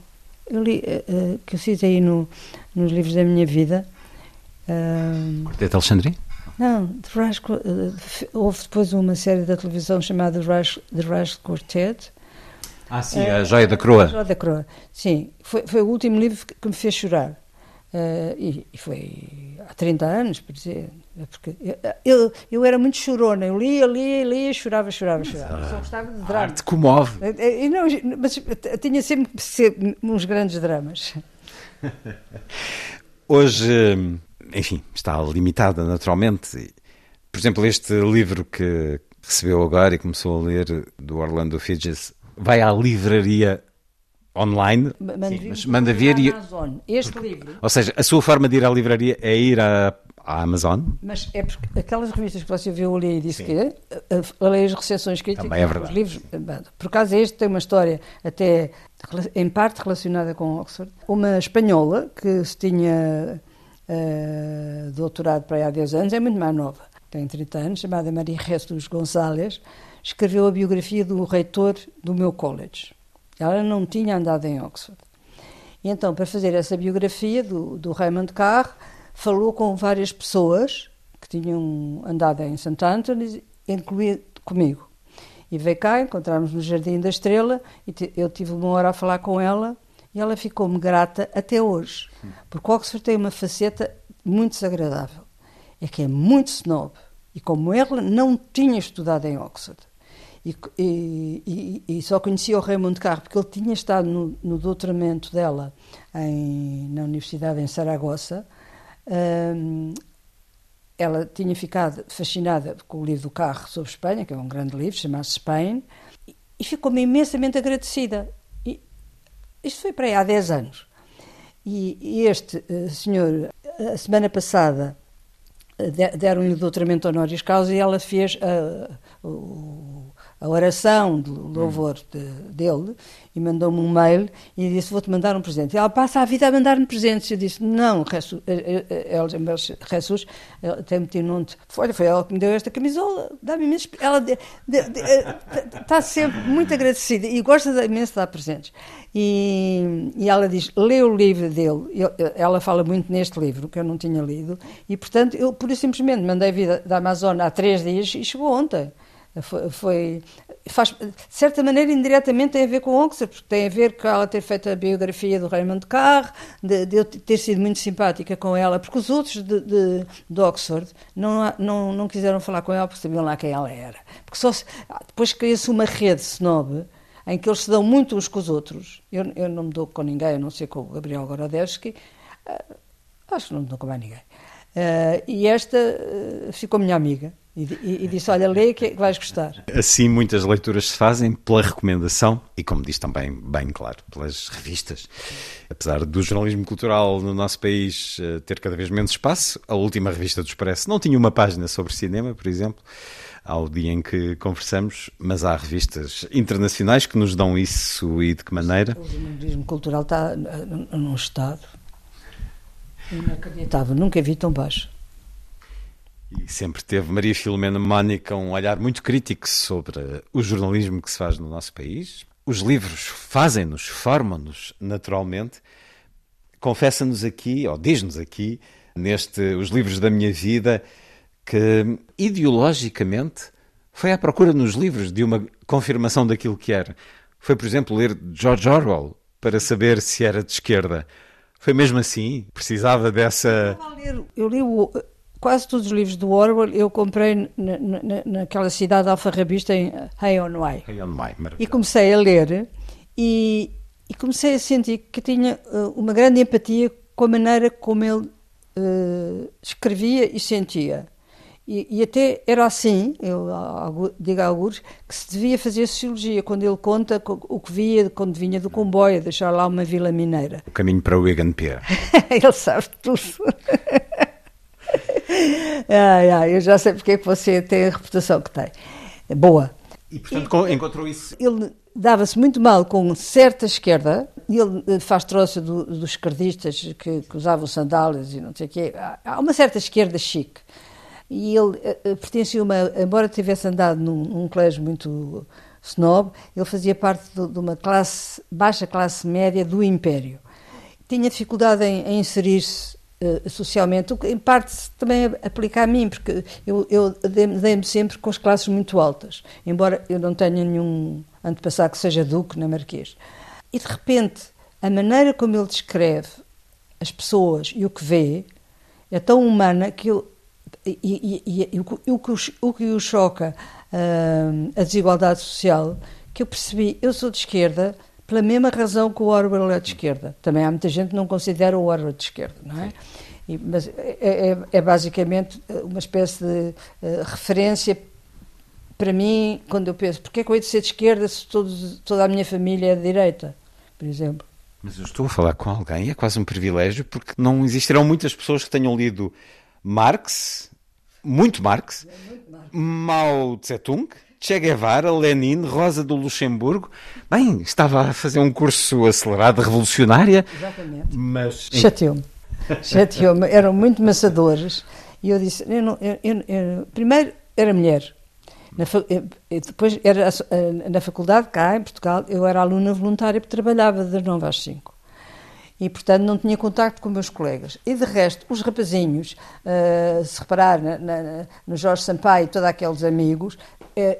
eu li, eh, eh, que eu citei no, nos livros da minha vida. ah, Quarteto Alexandrino? não, The Rush, eh, f- houve depois uma série da televisão chamada Rush, The Rush Quartet, Ah, sim, a Joia da Coroa. Joia da Coroa. Sim, foi, foi o último livro que, me fez chorar. Eh, e, e foi há 30 anos, por dizer. É Porque eu, eu, eu era muito chorona. Eu lia, lia, lia, chorava, chorava, chorava. Só gostava de A drama. arte comove. Eh, eh, e não, mas eu tinha sempre que ser uns grandes dramas. Hoje, enfim, está limitada naturalmente. Por exemplo, este livro que recebeu agora e começou a ler, do Orlando Fidges, vai à livraria online, Manda Sim, vir manda vir e... Amazon. Este livro, Ou seja, a sua forma de ir à livraria é ir à, à Amazon? mas é porque aquelas revistas que você viu ali e disse que é, eh, eu leio as recepções críticas, Também é verdade. os livros, eh, por acaso este tem uma história até em parte relacionada com Oxford. Uma espanhola que se tinha eh, doutorado para aí há 10 anos, é muito mais nova, tem 30 anos, chamada Maria Jesus Gonçalves, escreveu a biografia do reitor do meu college. Ela não tinha andado em Oxford. E então, para fazer essa biografia do, do Raymond Carr, falou com várias pessoas que tinham andado em St. Anthony's, incluindo comigo. E veio cá, encontramos no Jardim da Estrela, e eu tive uma hora a falar com ela, e ela ficou-me grata até hoje. Porque Oxford tem uma faceta muito desagradável. É que é muito snob. E como ela não tinha estudado em Oxford, e- e- e só conhecia o Raymond Carr porque ele tinha estado no, no doutoramento dela em- na Universidade em Saragossa. Hum, ela tinha ficado fascinada com o livro do Carro sobre Espanha, que é um grande livro, chama-se Spain, e, ficou-me imensamente agradecida. E isto foi para aí há 10 anos. E, este eh, senhor, a semana passada, eh, de- deram-lhe o doutoramento honoris causa e ela fez ah, o- a oração de louvor de, dele e mandou-me um mail e disse: Vou-te mandar um presente. E ela passa a vida a mandar-me presentes. Eu disse: Não, Jesus, Jesus tem metido num. Olha, foi ela que me deu esta camisola, dá-me imenso. Ela está sempre muito agradecida e gosta imenso de dar presentes. E, e ela diz: Lê o livro dele. Eu, ela fala muito neste livro, que eu não tinha lido, e portanto, eu, por simplesmente, mandei vir da Amazônia há três dias e chegou ontem. Foi, faz, de certa maneira, indiretamente tem a ver com Oxford, porque tem a ver com ela ter feito a biografia do Raymond Carr, de, de eu ter sido muito simpática com ela, porque os outros de, de, de Oxford não, não, não quiseram falar com ela porque sabiam lá quem ela era. Porque só se, depois cria-se uma rede snob em que eles se dão muito uns com os outros. Eu, eu não me dou com ninguém, a não ser com o Gabriel Gorodevsky. Uh, acho que não me dou com mais ninguém. Uh, e esta uh, ficou minha amiga. E, e, e, disse: Olha, lê que vais gostar. Assim, muitas leituras se fazem pela recomendação e, como diz também, bem claro, pelas revistas. Apesar do jornalismo cultural no nosso país uh, ter cada vez menos espaço, a última revista do Expresso não tinha uma página sobre cinema, por exemplo, ao dia em que conversamos, mas há revistas internacionais que nos dão isso e de que maneira? O jornalismo cultural está num estado inacreditável, nunca vi tão baixo. E sempre teve Maria Filomena Mónica um olhar muito crítico sobre o jornalismo que se faz no nosso país. Os livros fazem-nos, formam-nos naturalmente. Confessa-nos aqui, ou diz-nos aqui, neste Os Livros da Minha Vida, que ideologicamente foi à procura nos livros de uma confirmação daquilo que era. Foi, por exemplo, ler George Orwell para saber se era de esquerda. Foi mesmo assim? Precisava dessa. Eu li o, quase todos os livros do Orwell eu comprei na, na, naquela cidade alfarrabista em Hay-on-Wye. E comecei a ler e, e, comecei a sentir que tinha uh, uma grande empatia com a maneira como ele uh, escrevia e sentia. E, e, até era assim, eu digo a alguns, que se devia fazer sociologia, quando ele conta o que via quando vinha do comboio, deixar lá uma vila mineira. O caminho para o Wigan Pier. ele sabe tudo. ai, ai, eu já sei porque é que você tem a reputação que tem. Boa. E, portanto, e, encontrou isso? Ele dava-se muito mal com certa esquerda, ele eh, faz troça do, dos esquerdistas que, que, usavam sandálias e não sei o quê. Há uma certa esquerda chique. E ele uh, pertencia uma, embora tivesse andado num, num colégio muito snob, ele fazia parte de, de uma classe, baixa classe média do Império. Tinha dificuldade em, em inserir-se Uh, socialmente, o que em parte também aplica a mim, porque eu, eu dei-me sempre com as classes muito altas, embora eu não tenha nenhum antepassado que seja duque nem marquês. E de repente, a maneira como ele descreve as pessoas e o que vê é tão humana que eu, e, e, e, e o, o, o que o choca uh, a desigualdade social, que eu percebi, eu sou de esquerda, pela mesma razão que o Orwell é de esquerda. Também há muita gente que não considera o Orwell de esquerda, não é? E, mas é, é, é, basicamente uma espécie de uh, referência para mim, quando eu penso, porque é que eu hei de ser de esquerda se todos, toda a minha família é de direita, por exemplo? Mas eu estou a falar com alguém, é quase um privilégio, porque não existirão muitas pessoas que tenham lido Marx, muito Marx, é muito Marx. Mao Tse-tung, Che Guevara, Lenin, Rosa do Luxemburgo. Bem, estava a fazer um curso acelerado, revolucionária. Exatamente. Mas... Chateou-me. Chateou-me. Eram muito maçadores. E eu disse: eu não, eu, eu, primeiro, era mulher. Na, depois, era na faculdade, cá em Portugal, eu era aluna voluntária porque trabalhava das 9 às 5 e, portanto, não tinha contacto com meus colegas. E, de resto, os rapazinhos, uh, se reparar na, na, no Jorge Sampaio e todos aqueles amigos,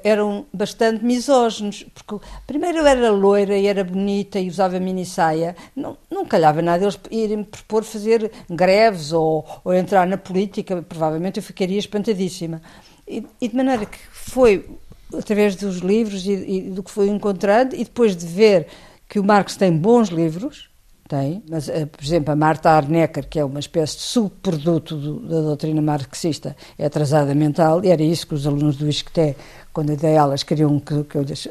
eram bastante misóginos, porque primeiro eu era loira e era bonita e usava mini saia, não, não calhava nada eles irem propor fazer greves ou, ou entrar na política, provavelmente eu ficaria espantadíssima. E, e de maneira que foi através dos livros e, e do que fui encontrando, e depois de ver que o Marx tem bons livros, tem, mas, eh, por exemplo, a Marta Arnecker, que é uma espécie de subproduto do, da doutrina marxista, é atrasada mental, e era isso que os alunos do ISCTE, quando eu dei aulas, queriam que, que eu lhes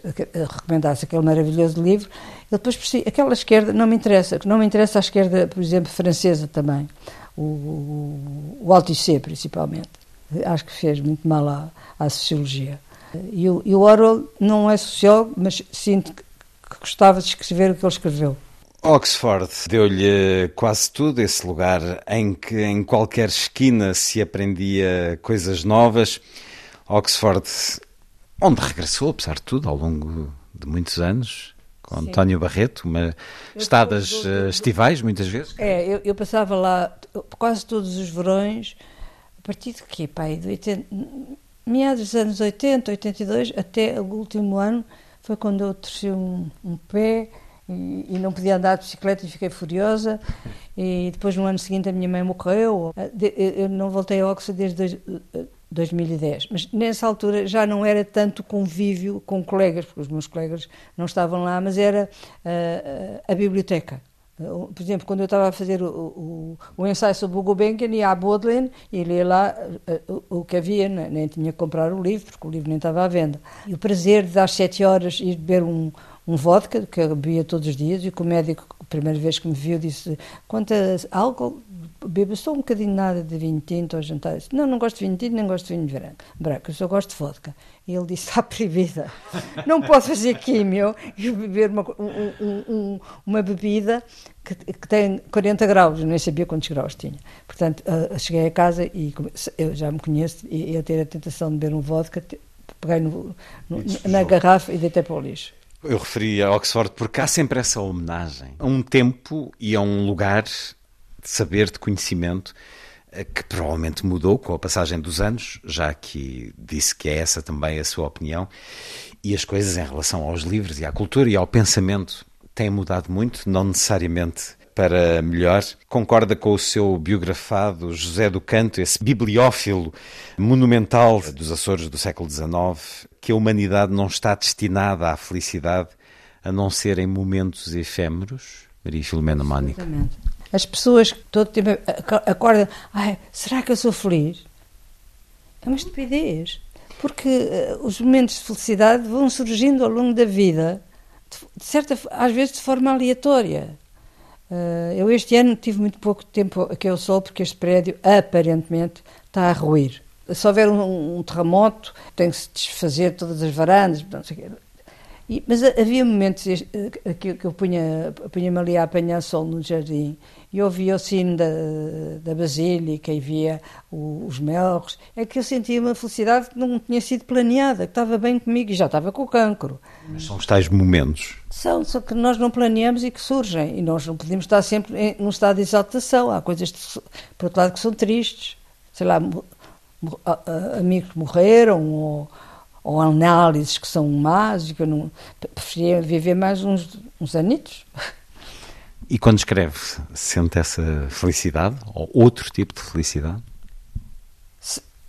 recomendasse aquele maravilhoso livro. E depois, aquela esquerda não me interessa, não me interessa a esquerda, por exemplo, francesa também, o, o, o Althusser, principalmente. Acho que fez muito mal à, à sociologia. E e o Orwell não é sociólogo, mas sinto que gostava de escrever o que ele escreveu. Oxford deu-lhe quase tudo, esse lugar em que em qualquer esquina se aprendia coisas novas. Oxford, onde regressou, apesar de tudo, ao longo de muitos anos, com Sim. António Barreto, uma estadas do, estivais, muitas vezes. É, eu, eu, passava lá quase todos os verões, a partir de quê, pai? De 80, meados dos anos 80, 82, até o último ano, foi quando eu torci um, um pé e, e, não podia andar de bicicleta e fiquei furiosa. E depois, no ano seguinte, a minha mãe morreu. Eu não voltei a Oxford desde 2010. Mas nessa altura já não era tanto convívio com colegas, porque os meus colegas não estavam lá, mas era uh, a biblioteca. Por exemplo, quando eu estava a fazer o, o, o ensaio sobre o Gulbenkian, ia à Baudelaire e lia lá o, o, que havia, nem tinha que comprar o livro, porque o livro nem estava à venda. E o prazer de às sete horas ir beber um, um vodka, que eu bebia todos os dias, e que o médico, a primeira vez que me viu, disse: quanto a álcool, bebo só um bocadinho nada de vinho tinto ao jantar. Eu disse, não, não gosto de vinho tinto, nem gosto de vinho branco, branco eu só gosto de vodka. E ele disse: está proibida, não pode fazer químio e beber uma, um, um, uma bebida que, que, tem 40 graus, eu nem sabia quantos graus tinha. Portanto, uh, cheguei a casa e eu já me conheço, e ia ter a tentação de beber um vodka, peguei no, no, na garrafa e deitei para o lixo. Eu referi a Oxford porque há sempre essa homenagem a um tempo e a um lugar de saber, de conhecimento, eh, que provavelmente mudou com a passagem dos anos, já que disse que é essa também a sua opinião, e as coisas em relação aos livros e à cultura e ao pensamento têm mudado muito, não necessariamente para melhor. Concorda com o seu biografado José do Canto, esse bibliófilo monumental dos Açores do século XIX, que a humanidade não está destinada à felicidade a não ser em momentos efêmeros? Maria Filomena Mónica. As pessoas que todo tempo acordam, Ai, será que eu sou feliz? É uma estupidez. Porque uh, os momentos de felicidade vão surgindo ao longo da vida, de, certa, às vezes de forma aleatória. Uh, eu este ano tive muito pouco tempo aqui ao sol porque este prédio aparentemente está a ruir. Se houver um, um terremoto, tem que se desfazer todas as varandas, não sei o quê. E, mas havia momentos que, que eu punha, punha-me ali a apanhar sol no jardim e ouvia o sino da, da Basílica e via o, os melros, é que eu sentia uma felicidade que não tinha sido planeada, que estava bem comigo e já estava com o cancro. Mas são os tais momentos? São, só que nós não planeamos e que surgem. E nós não podemos estar sempre em, num estado de exaltação. Há coisas, de, por outro lado, que são tristes. Sei lá, amigos que morreram ou ou análises que são más, que eu não preferia viver mais uns, uns anitos. E quando escreve, sente essa felicidade ou outro tipo de felicidade?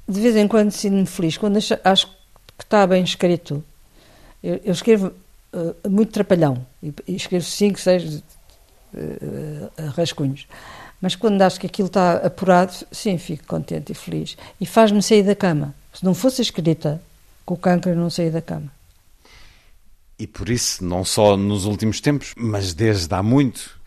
De vez em quando sinto-me feliz, quando acho, que está bem escrito. Eu, eu escrevo uh, muito trapalhão e, e, escrevo cinco, seis uh, rascunhos. Mas quando acho que aquilo está apurado, sim, fico contente e feliz. E faz-me sair da cama. Se não fosse escrita, com o câncer não sair da cama. E por isso, não só nos últimos tempos, mas desde há muito,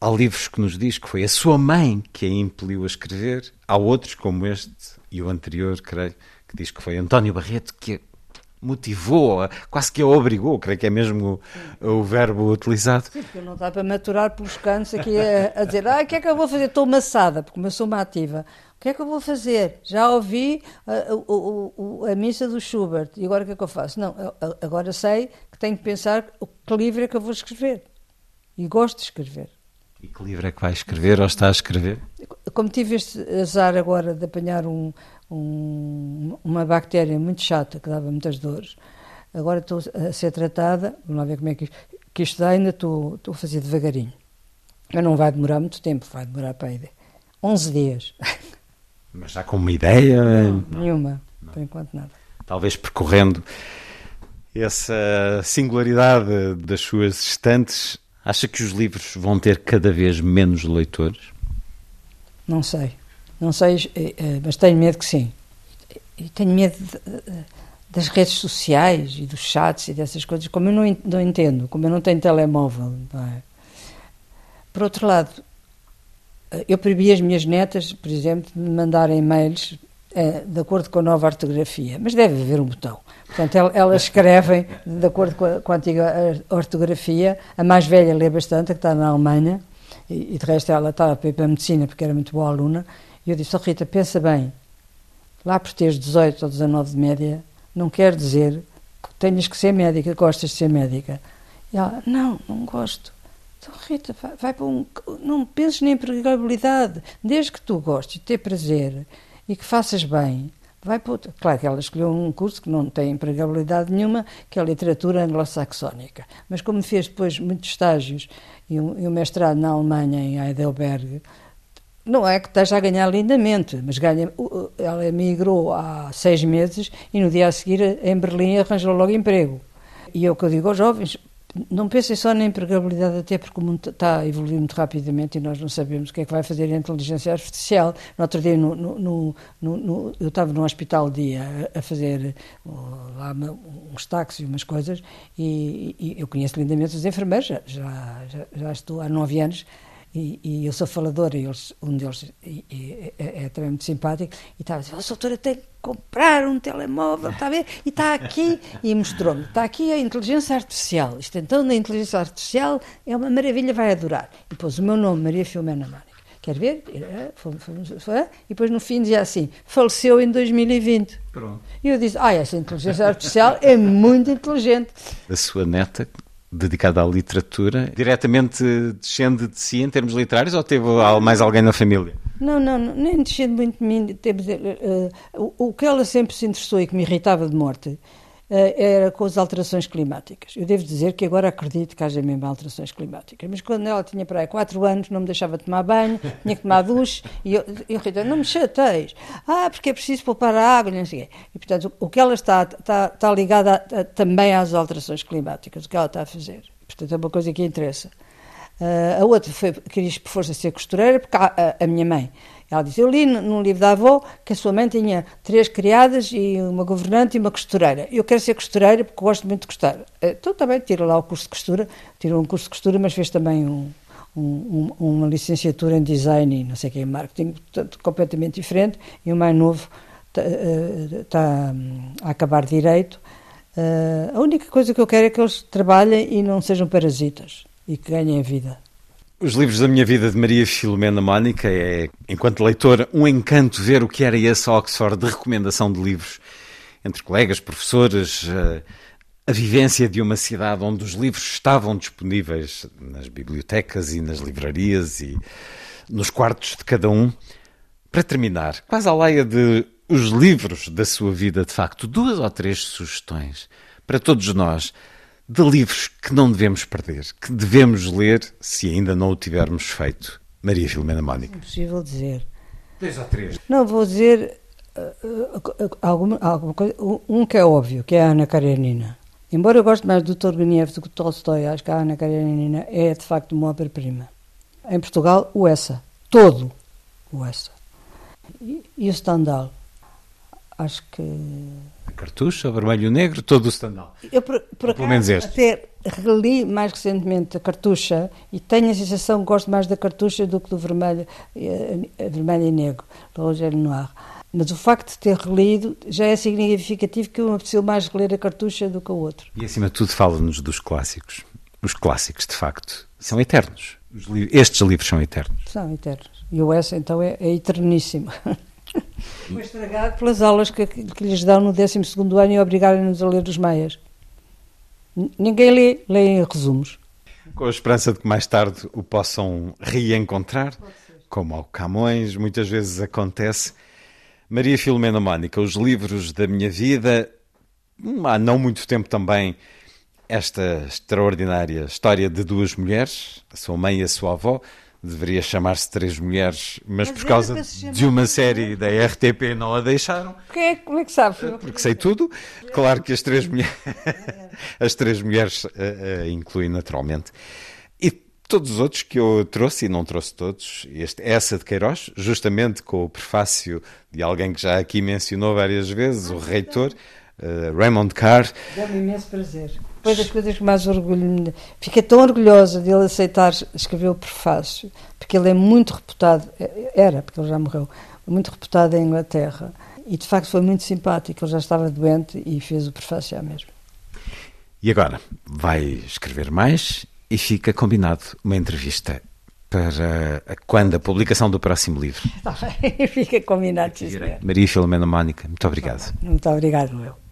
há livros que nos diz que foi a sua mãe que a impeliu a escrever. Há outros, como este e o anterior, creio, que diz que foi António Barreto que motivou, quase que a obrigou, creio que é mesmo o, o verbo utilizado. Sim, porque não dá para maturar pelos cantos aqui a, a dizer, ah, o que é que eu vou fazer? Estou maçada, porque eu sou uma ativa. O que é que eu vou fazer? Já ouvi a, a, a, a, missa do Schubert e agora o que é que eu faço? Não, agora sei que tenho que pensar que livro é que eu vou escrever. E gosto de escrever. E que livro é que vai escrever ou está a escrever? Como tive este azar agora de apanhar um, um, uma bactéria muito chata que dava muitas dores, agora estou a ser tratada, vamos lá ver como é que, que isto dá, ainda estou, estou a fazer devagarinho. Mas não vai demorar muito tempo, vai demorar para aí 11 dias. Mas já com uma ideia? Não, nenhuma, não. por enquanto nada. Talvez percorrendo essa singularidade das suas estantes, acha que os livros vão ter cada vez menos leitores? Não sei, não sei, eh, eh, mas tenho medo que sim. E tenho medo de, das redes sociais e dos chats e dessas coisas, como eu não, não entendo, como eu não tenho telemóvel. Não é? Por outro lado, eu proibi as minhas netas, por exemplo, de me mandarem e-mails é, de acordo com a nova ortografia, mas deve haver um botão. Portanto, elas escrevem de acordo com a, com a antiga ortografia. A mais velha lê bastante, que está na Alemanha, e, e de resto ela para ir para a medicina porque era muito boa aluna. E eu disse: oh, Rita, pensa bem, lá por teres 18 ou 19 de média, não quer dizer que tenhas que ser médica, gostas de ser médica. E ela: Não, não gosto. Então, Rita, vai, vai para um. Não penses na empregabilidade. Desde que tu gostes de ter prazer e que faças bem, vai para outro. Claro que ela escolheu um curso que não tem empregabilidade nenhuma, que é a literatura anglo-saxónica. Mas como fez depois muitos estágios e um, e um mestrado na Alemanha, em Heidelberg, não é que esteja a ganhar lindamente, mas ganha. Ela emigrou há seis meses e no dia a seguir em Berlim arranjou logo emprego. E é o que eu digo aos jovens: não pensem só na empregabilidade, até porque o mundo está a evoluir muito rapidamente e nós não sabemos o que é que vai fazer a inteligência artificial. No outro dia, no, no, no, eu estava num hospital dia a, fazer lá uns táxis e umas coisas e, e, eu conheço lindamente os enfermeiros, já, já, já estou há nove anos e, e, eu sou faladora, e eles, um deles e, e, é, é, também muito simpático, e estava a dizer, oh, doutora, tem que comprar um telemóvel, está a ver? E está aqui, e mostrou-me, está aqui a inteligência artificial. Isto então, na inteligência artificial, é uma maravilha, vai adorar. E pôs o meu nome, Maria Filomena Mónica. Quer ver? E depois no fim dizia assim: faleceu em 2020. Pronto. E eu disse: Ah, essa inteligência artificial é muito inteligente. A sua neta dedicada à literatura, diretamente descende de si em termos literários ou teve mais alguém na família? Não, não, nem descende muito de mim. Teve, uh, o, o que ela sempre se interessou e que me irritava de morte era com as alterações climáticas. Eu devo dizer que agora acredito que haja mesmo alterações climáticas, mas quando ela tinha para aí 4 anos, não me deixava tomar banho, tinha que tomar duche, e eu, eu Rita, não me chateis. Ah, porque é preciso poupar a água, não sei o quê. E, portanto, o, que ela está, está, está ligado a, a, também às alterações climáticas, o que ela está a fazer. Portanto, é uma coisa que interessa. Uh, a outra foi, quis por força ser costureira, porque a, a, a minha mãe ela disse: Eu li num livro da avó que a sua mãe tinha três criadas e uma governante e uma costureira. Eu quero ser costureira porque gosto muito de costura. Eh, então também tira lá o curso de costura, tirou um curso de costura, mas fez também um, um, uma licenciatura em design e não sei o que, em marketing, portanto, completamente diferente. E o mais novo está, está hum, a acabar direito. Eh, a única coisa que eu quero é que eles trabalhem e não sejam parasitas e que ganhem a vida. Os livros da minha vida de Maria Filomena Mónica é, enquanto leitor, um encanto ver o que era esse Oxford de recomendação de livros entre colegas, professores, eh, a vivência de uma cidade onde os livros estavam disponíveis nas bibliotecas e nas livrarias e nos quartos de cada um. Para terminar, quase à laia de os livros da sua vida, de facto, duas ou três sugestões para todos nós de livros que não devemos perder, que devemos ler se ainda não o tivermos feito. Maria Filomena Mónica. É impossível dizer. Dois ou três. Não, vou dizer uh, uh, alguma, alguma coisa. Um que é óbvio, que é a Ana Karenina. Embora eu goste mais do Turgenev do que do Tolstói, acho que a Ana Karenina é de facto uma obra-prima. Em Portugal, o Essa. Todo o Essa. E, e o Stendhal. Acho que a cartucha, o vermelho e negro, todo o Stendhal. Eu, por, por acaso, pelo menos este. até reli mais recentemente a cartucha e tenho a sensação que gosto mais da cartucha do que do vermelho, eh, vermelho e negro, do Rogério Noir. Mas o facto de ter relido já é significativo que eu me mais reler a cartucha do que o outro. E acima de tudo fala-nos dos clássicos. Os clássicos, de facto, são eternos. Estes livros são eternos. São eternos. E o S, então, é, é eterníssimo. Foi estragado pelas aulas que, que lhes dão no 12 ano e obrigarem-nos a ler os meias. Ninguém lê, lê em resumos. Com a esperança de que mais tarde o possam reencontrar, como ao Camões muitas vezes acontece. Maria Filomena Mónica, os livros da minha vida, há não muito tempo também, esta extraordinária história de duas mulheres, a sua mãe e a sua avó, deveria chamar-se Três Mulheres, mas, mas por causa de uma série da RTP não a deixaram. É, como é que sabe? Porque sei tudo. Claro que as Três Mulheres, as três mulheres uh, uh, incluem naturalmente. E todos os outros que eu trouxe, e não trouxe todos, este, essa de Queiroz, justamente com o prefácio de alguém que já aqui mencionou várias vezes, o reitor, uh, Raymond Carr. Dá-me imenso prazer foi das coisas que mais orgulho Fiquei tão orgulhosa de ele aceitar escrever o prefácio, porque ele é muito reputado, era, porque ele já morreu, muito reputado em Inglaterra. E de facto foi muito simpático, ele já estava doente e fez o prefácio já mesmo. E agora vai escrever mais e fica combinado uma entrevista para quando a publicação do próximo livro. Está bem, fica combinado. Maria Filomena Mónica, muito obrigado. Muito obrigado, eu.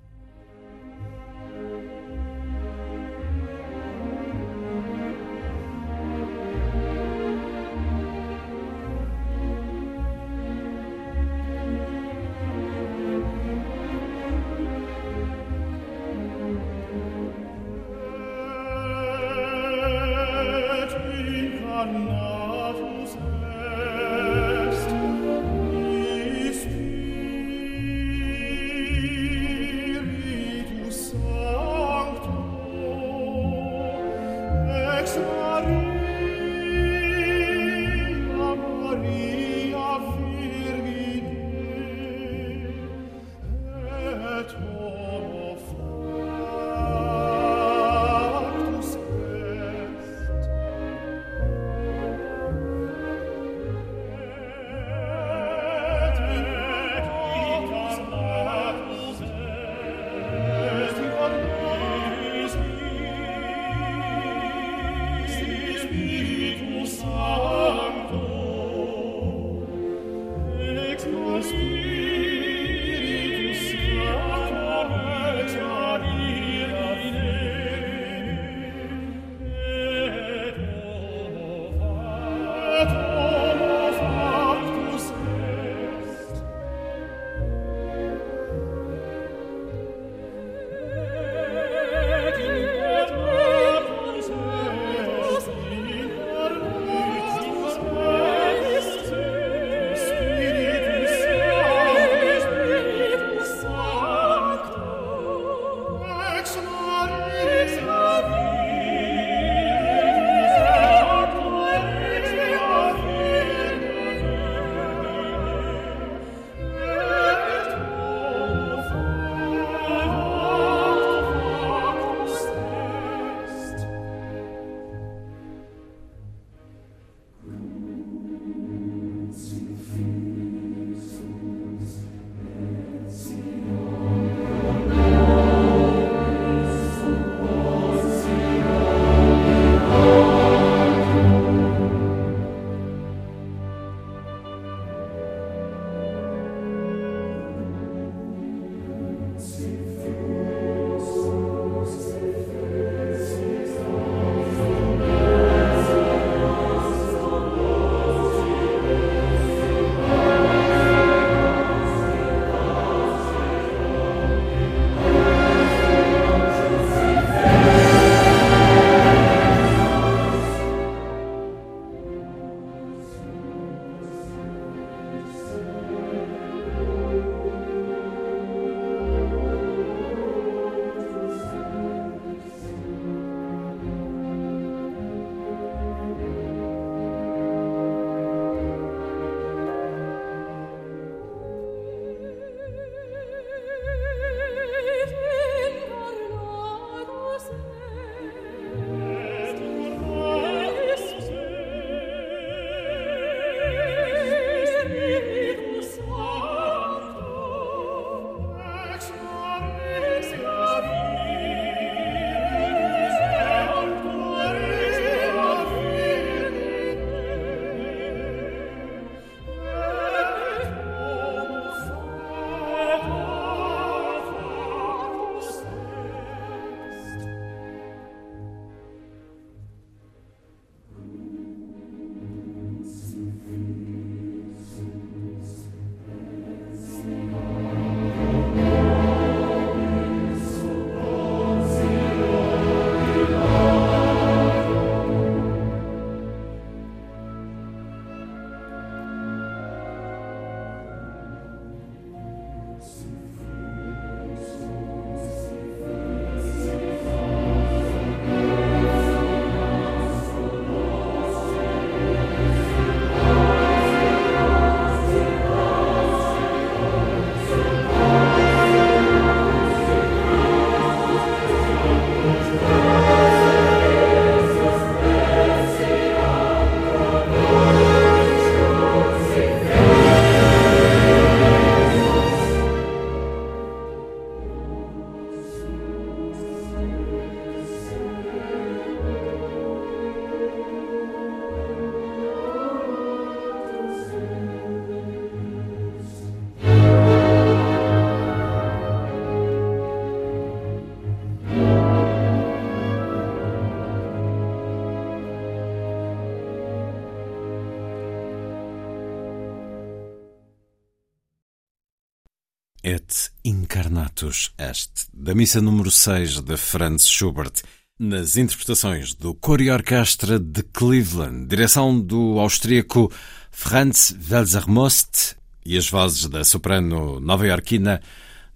Da missa número 6 de Franz Schubert, nas interpretações do Coro e Orquestra de Cleveland, direção do austríaco Franz Welser-Most e as vozes da soprano nova-iorquina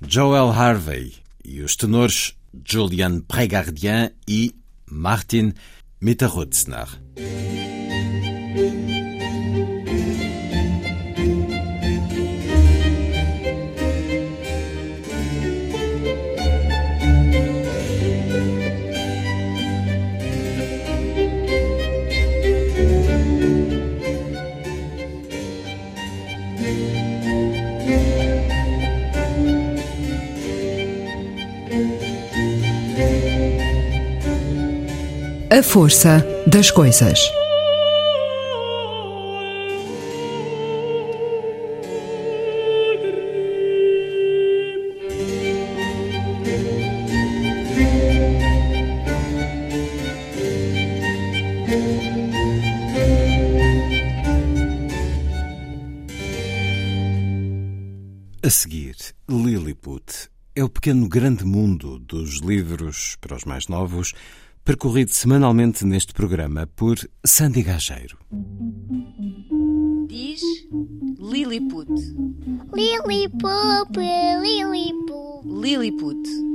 Joel Harvey e os tenores Julian Prégardien e Martin Mitterrutzner. A força das coisas. A seguir, Lilliput é o pequeno grande mundo dos livros para os mais novos percorrido semanalmente neste programa por Sandy Gageiro. Diz Lilliput. Lilliput, Lilliput. Lilliput.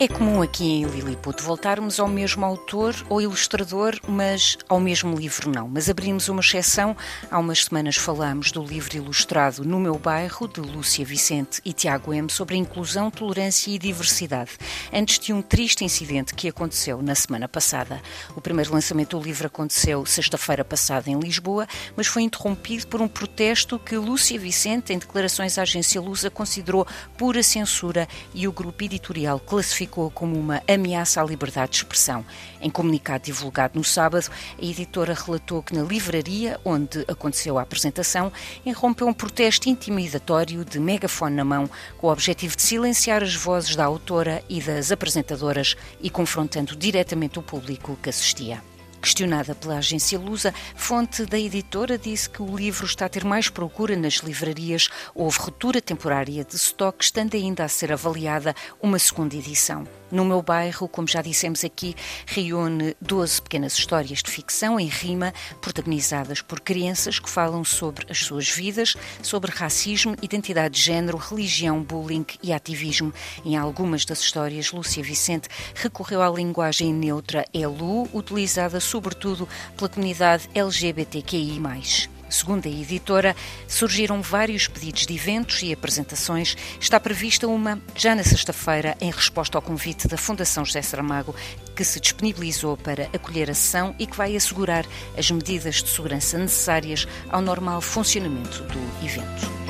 É comum aqui em Lilliput voltarmos ao mesmo autor ou ilustrador, mas ao mesmo livro não. Mas abrimos uma exceção. Há umas semanas falámos do livro ilustrado No Meu Bairro, de Lúcia Vicente e Tiago M, sobre a inclusão, tolerância e diversidade, antes de um triste incidente que aconteceu na semana passada. O primeiro lançamento do livro aconteceu sexta-feira passada em Lisboa, mas foi interrompido por um protesto que Lúcia Vicente, em declarações à agência Lusa, considerou pura censura e o grupo editorial classificou classificou como uma ameaça à liberdade de expressão. Em comunicado divulgado no sábado, a editora relatou que na livraria onde aconteceu a apresentação, irrompeu um protesto intimidatório de megafone na mão, com o objetivo de silenciar as vozes da autora e das apresentadoras e confrontando diretamente o público que assistia. Questionada pela agência Lusa, fonte da editora disse que o livro está a ter mais procura nas livrarias. Houve ruptura temporária de estoque, estando ainda a ser avaliada uma segunda edição. No meu bairro, como já dissemos aqui, reúne 12 pequenas histórias de ficção em rima, protagonizadas por crianças que falam sobre as suas vidas, sobre racismo, identidade de género, religião, bullying e ativismo. Em algumas das histórias, Lúcia Vicente recorreu à linguagem neutra ELU, utilizada sobretudo pela comunidade LGBTQI. Segundo a editora, surgiram vários pedidos de eventos e apresentações. Está prevista uma já na sexta-feira, em resposta ao convite da Fundação José Saramago, que se disponibilizou para acolher a sessão e que vai assegurar as medidas de segurança necessárias ao normal funcionamento do evento.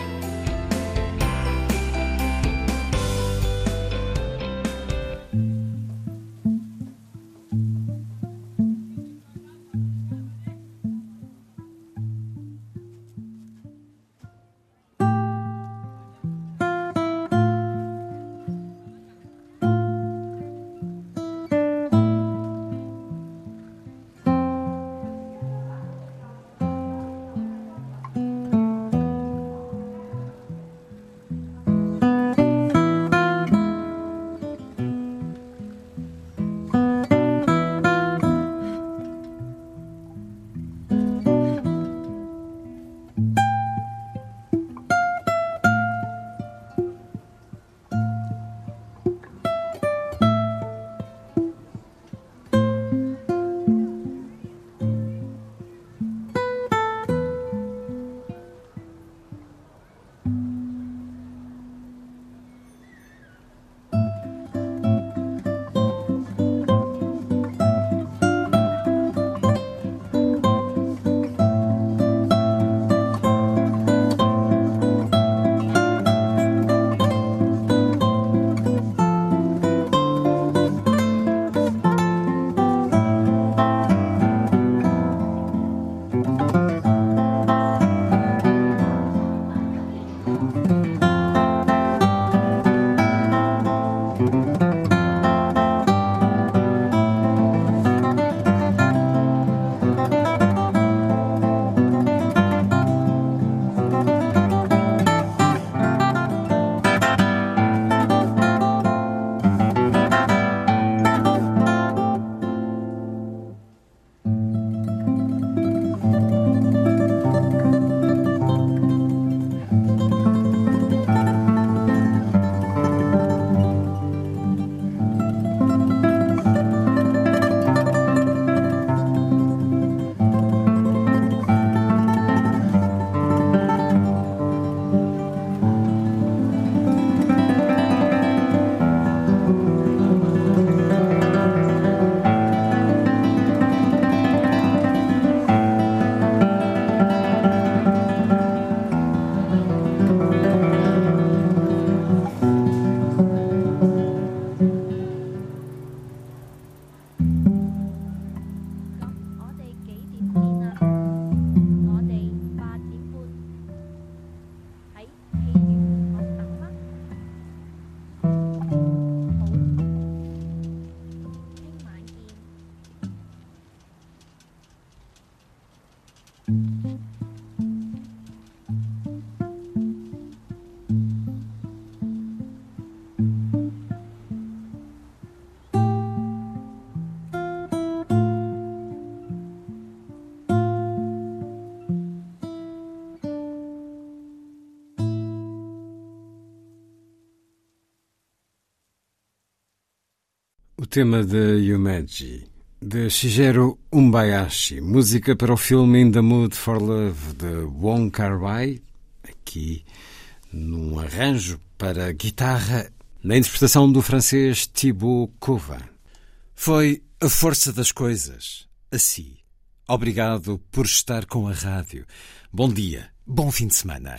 Tema de Yumeji, de Shigeru Umbayashi, música para o filme In the Mood for Love de Wong Kar-wai, aqui num arranjo para guitarra, na interpretação do francês Thibaut Couvin. Foi a força das coisas, assim. Obrigado por estar com a rádio. Bom dia, bom fim de semana.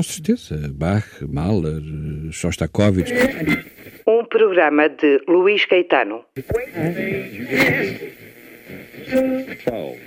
Com certeza. Bach, Mahler, Shostakovich. Um programa de Luís Caetano. Twelve.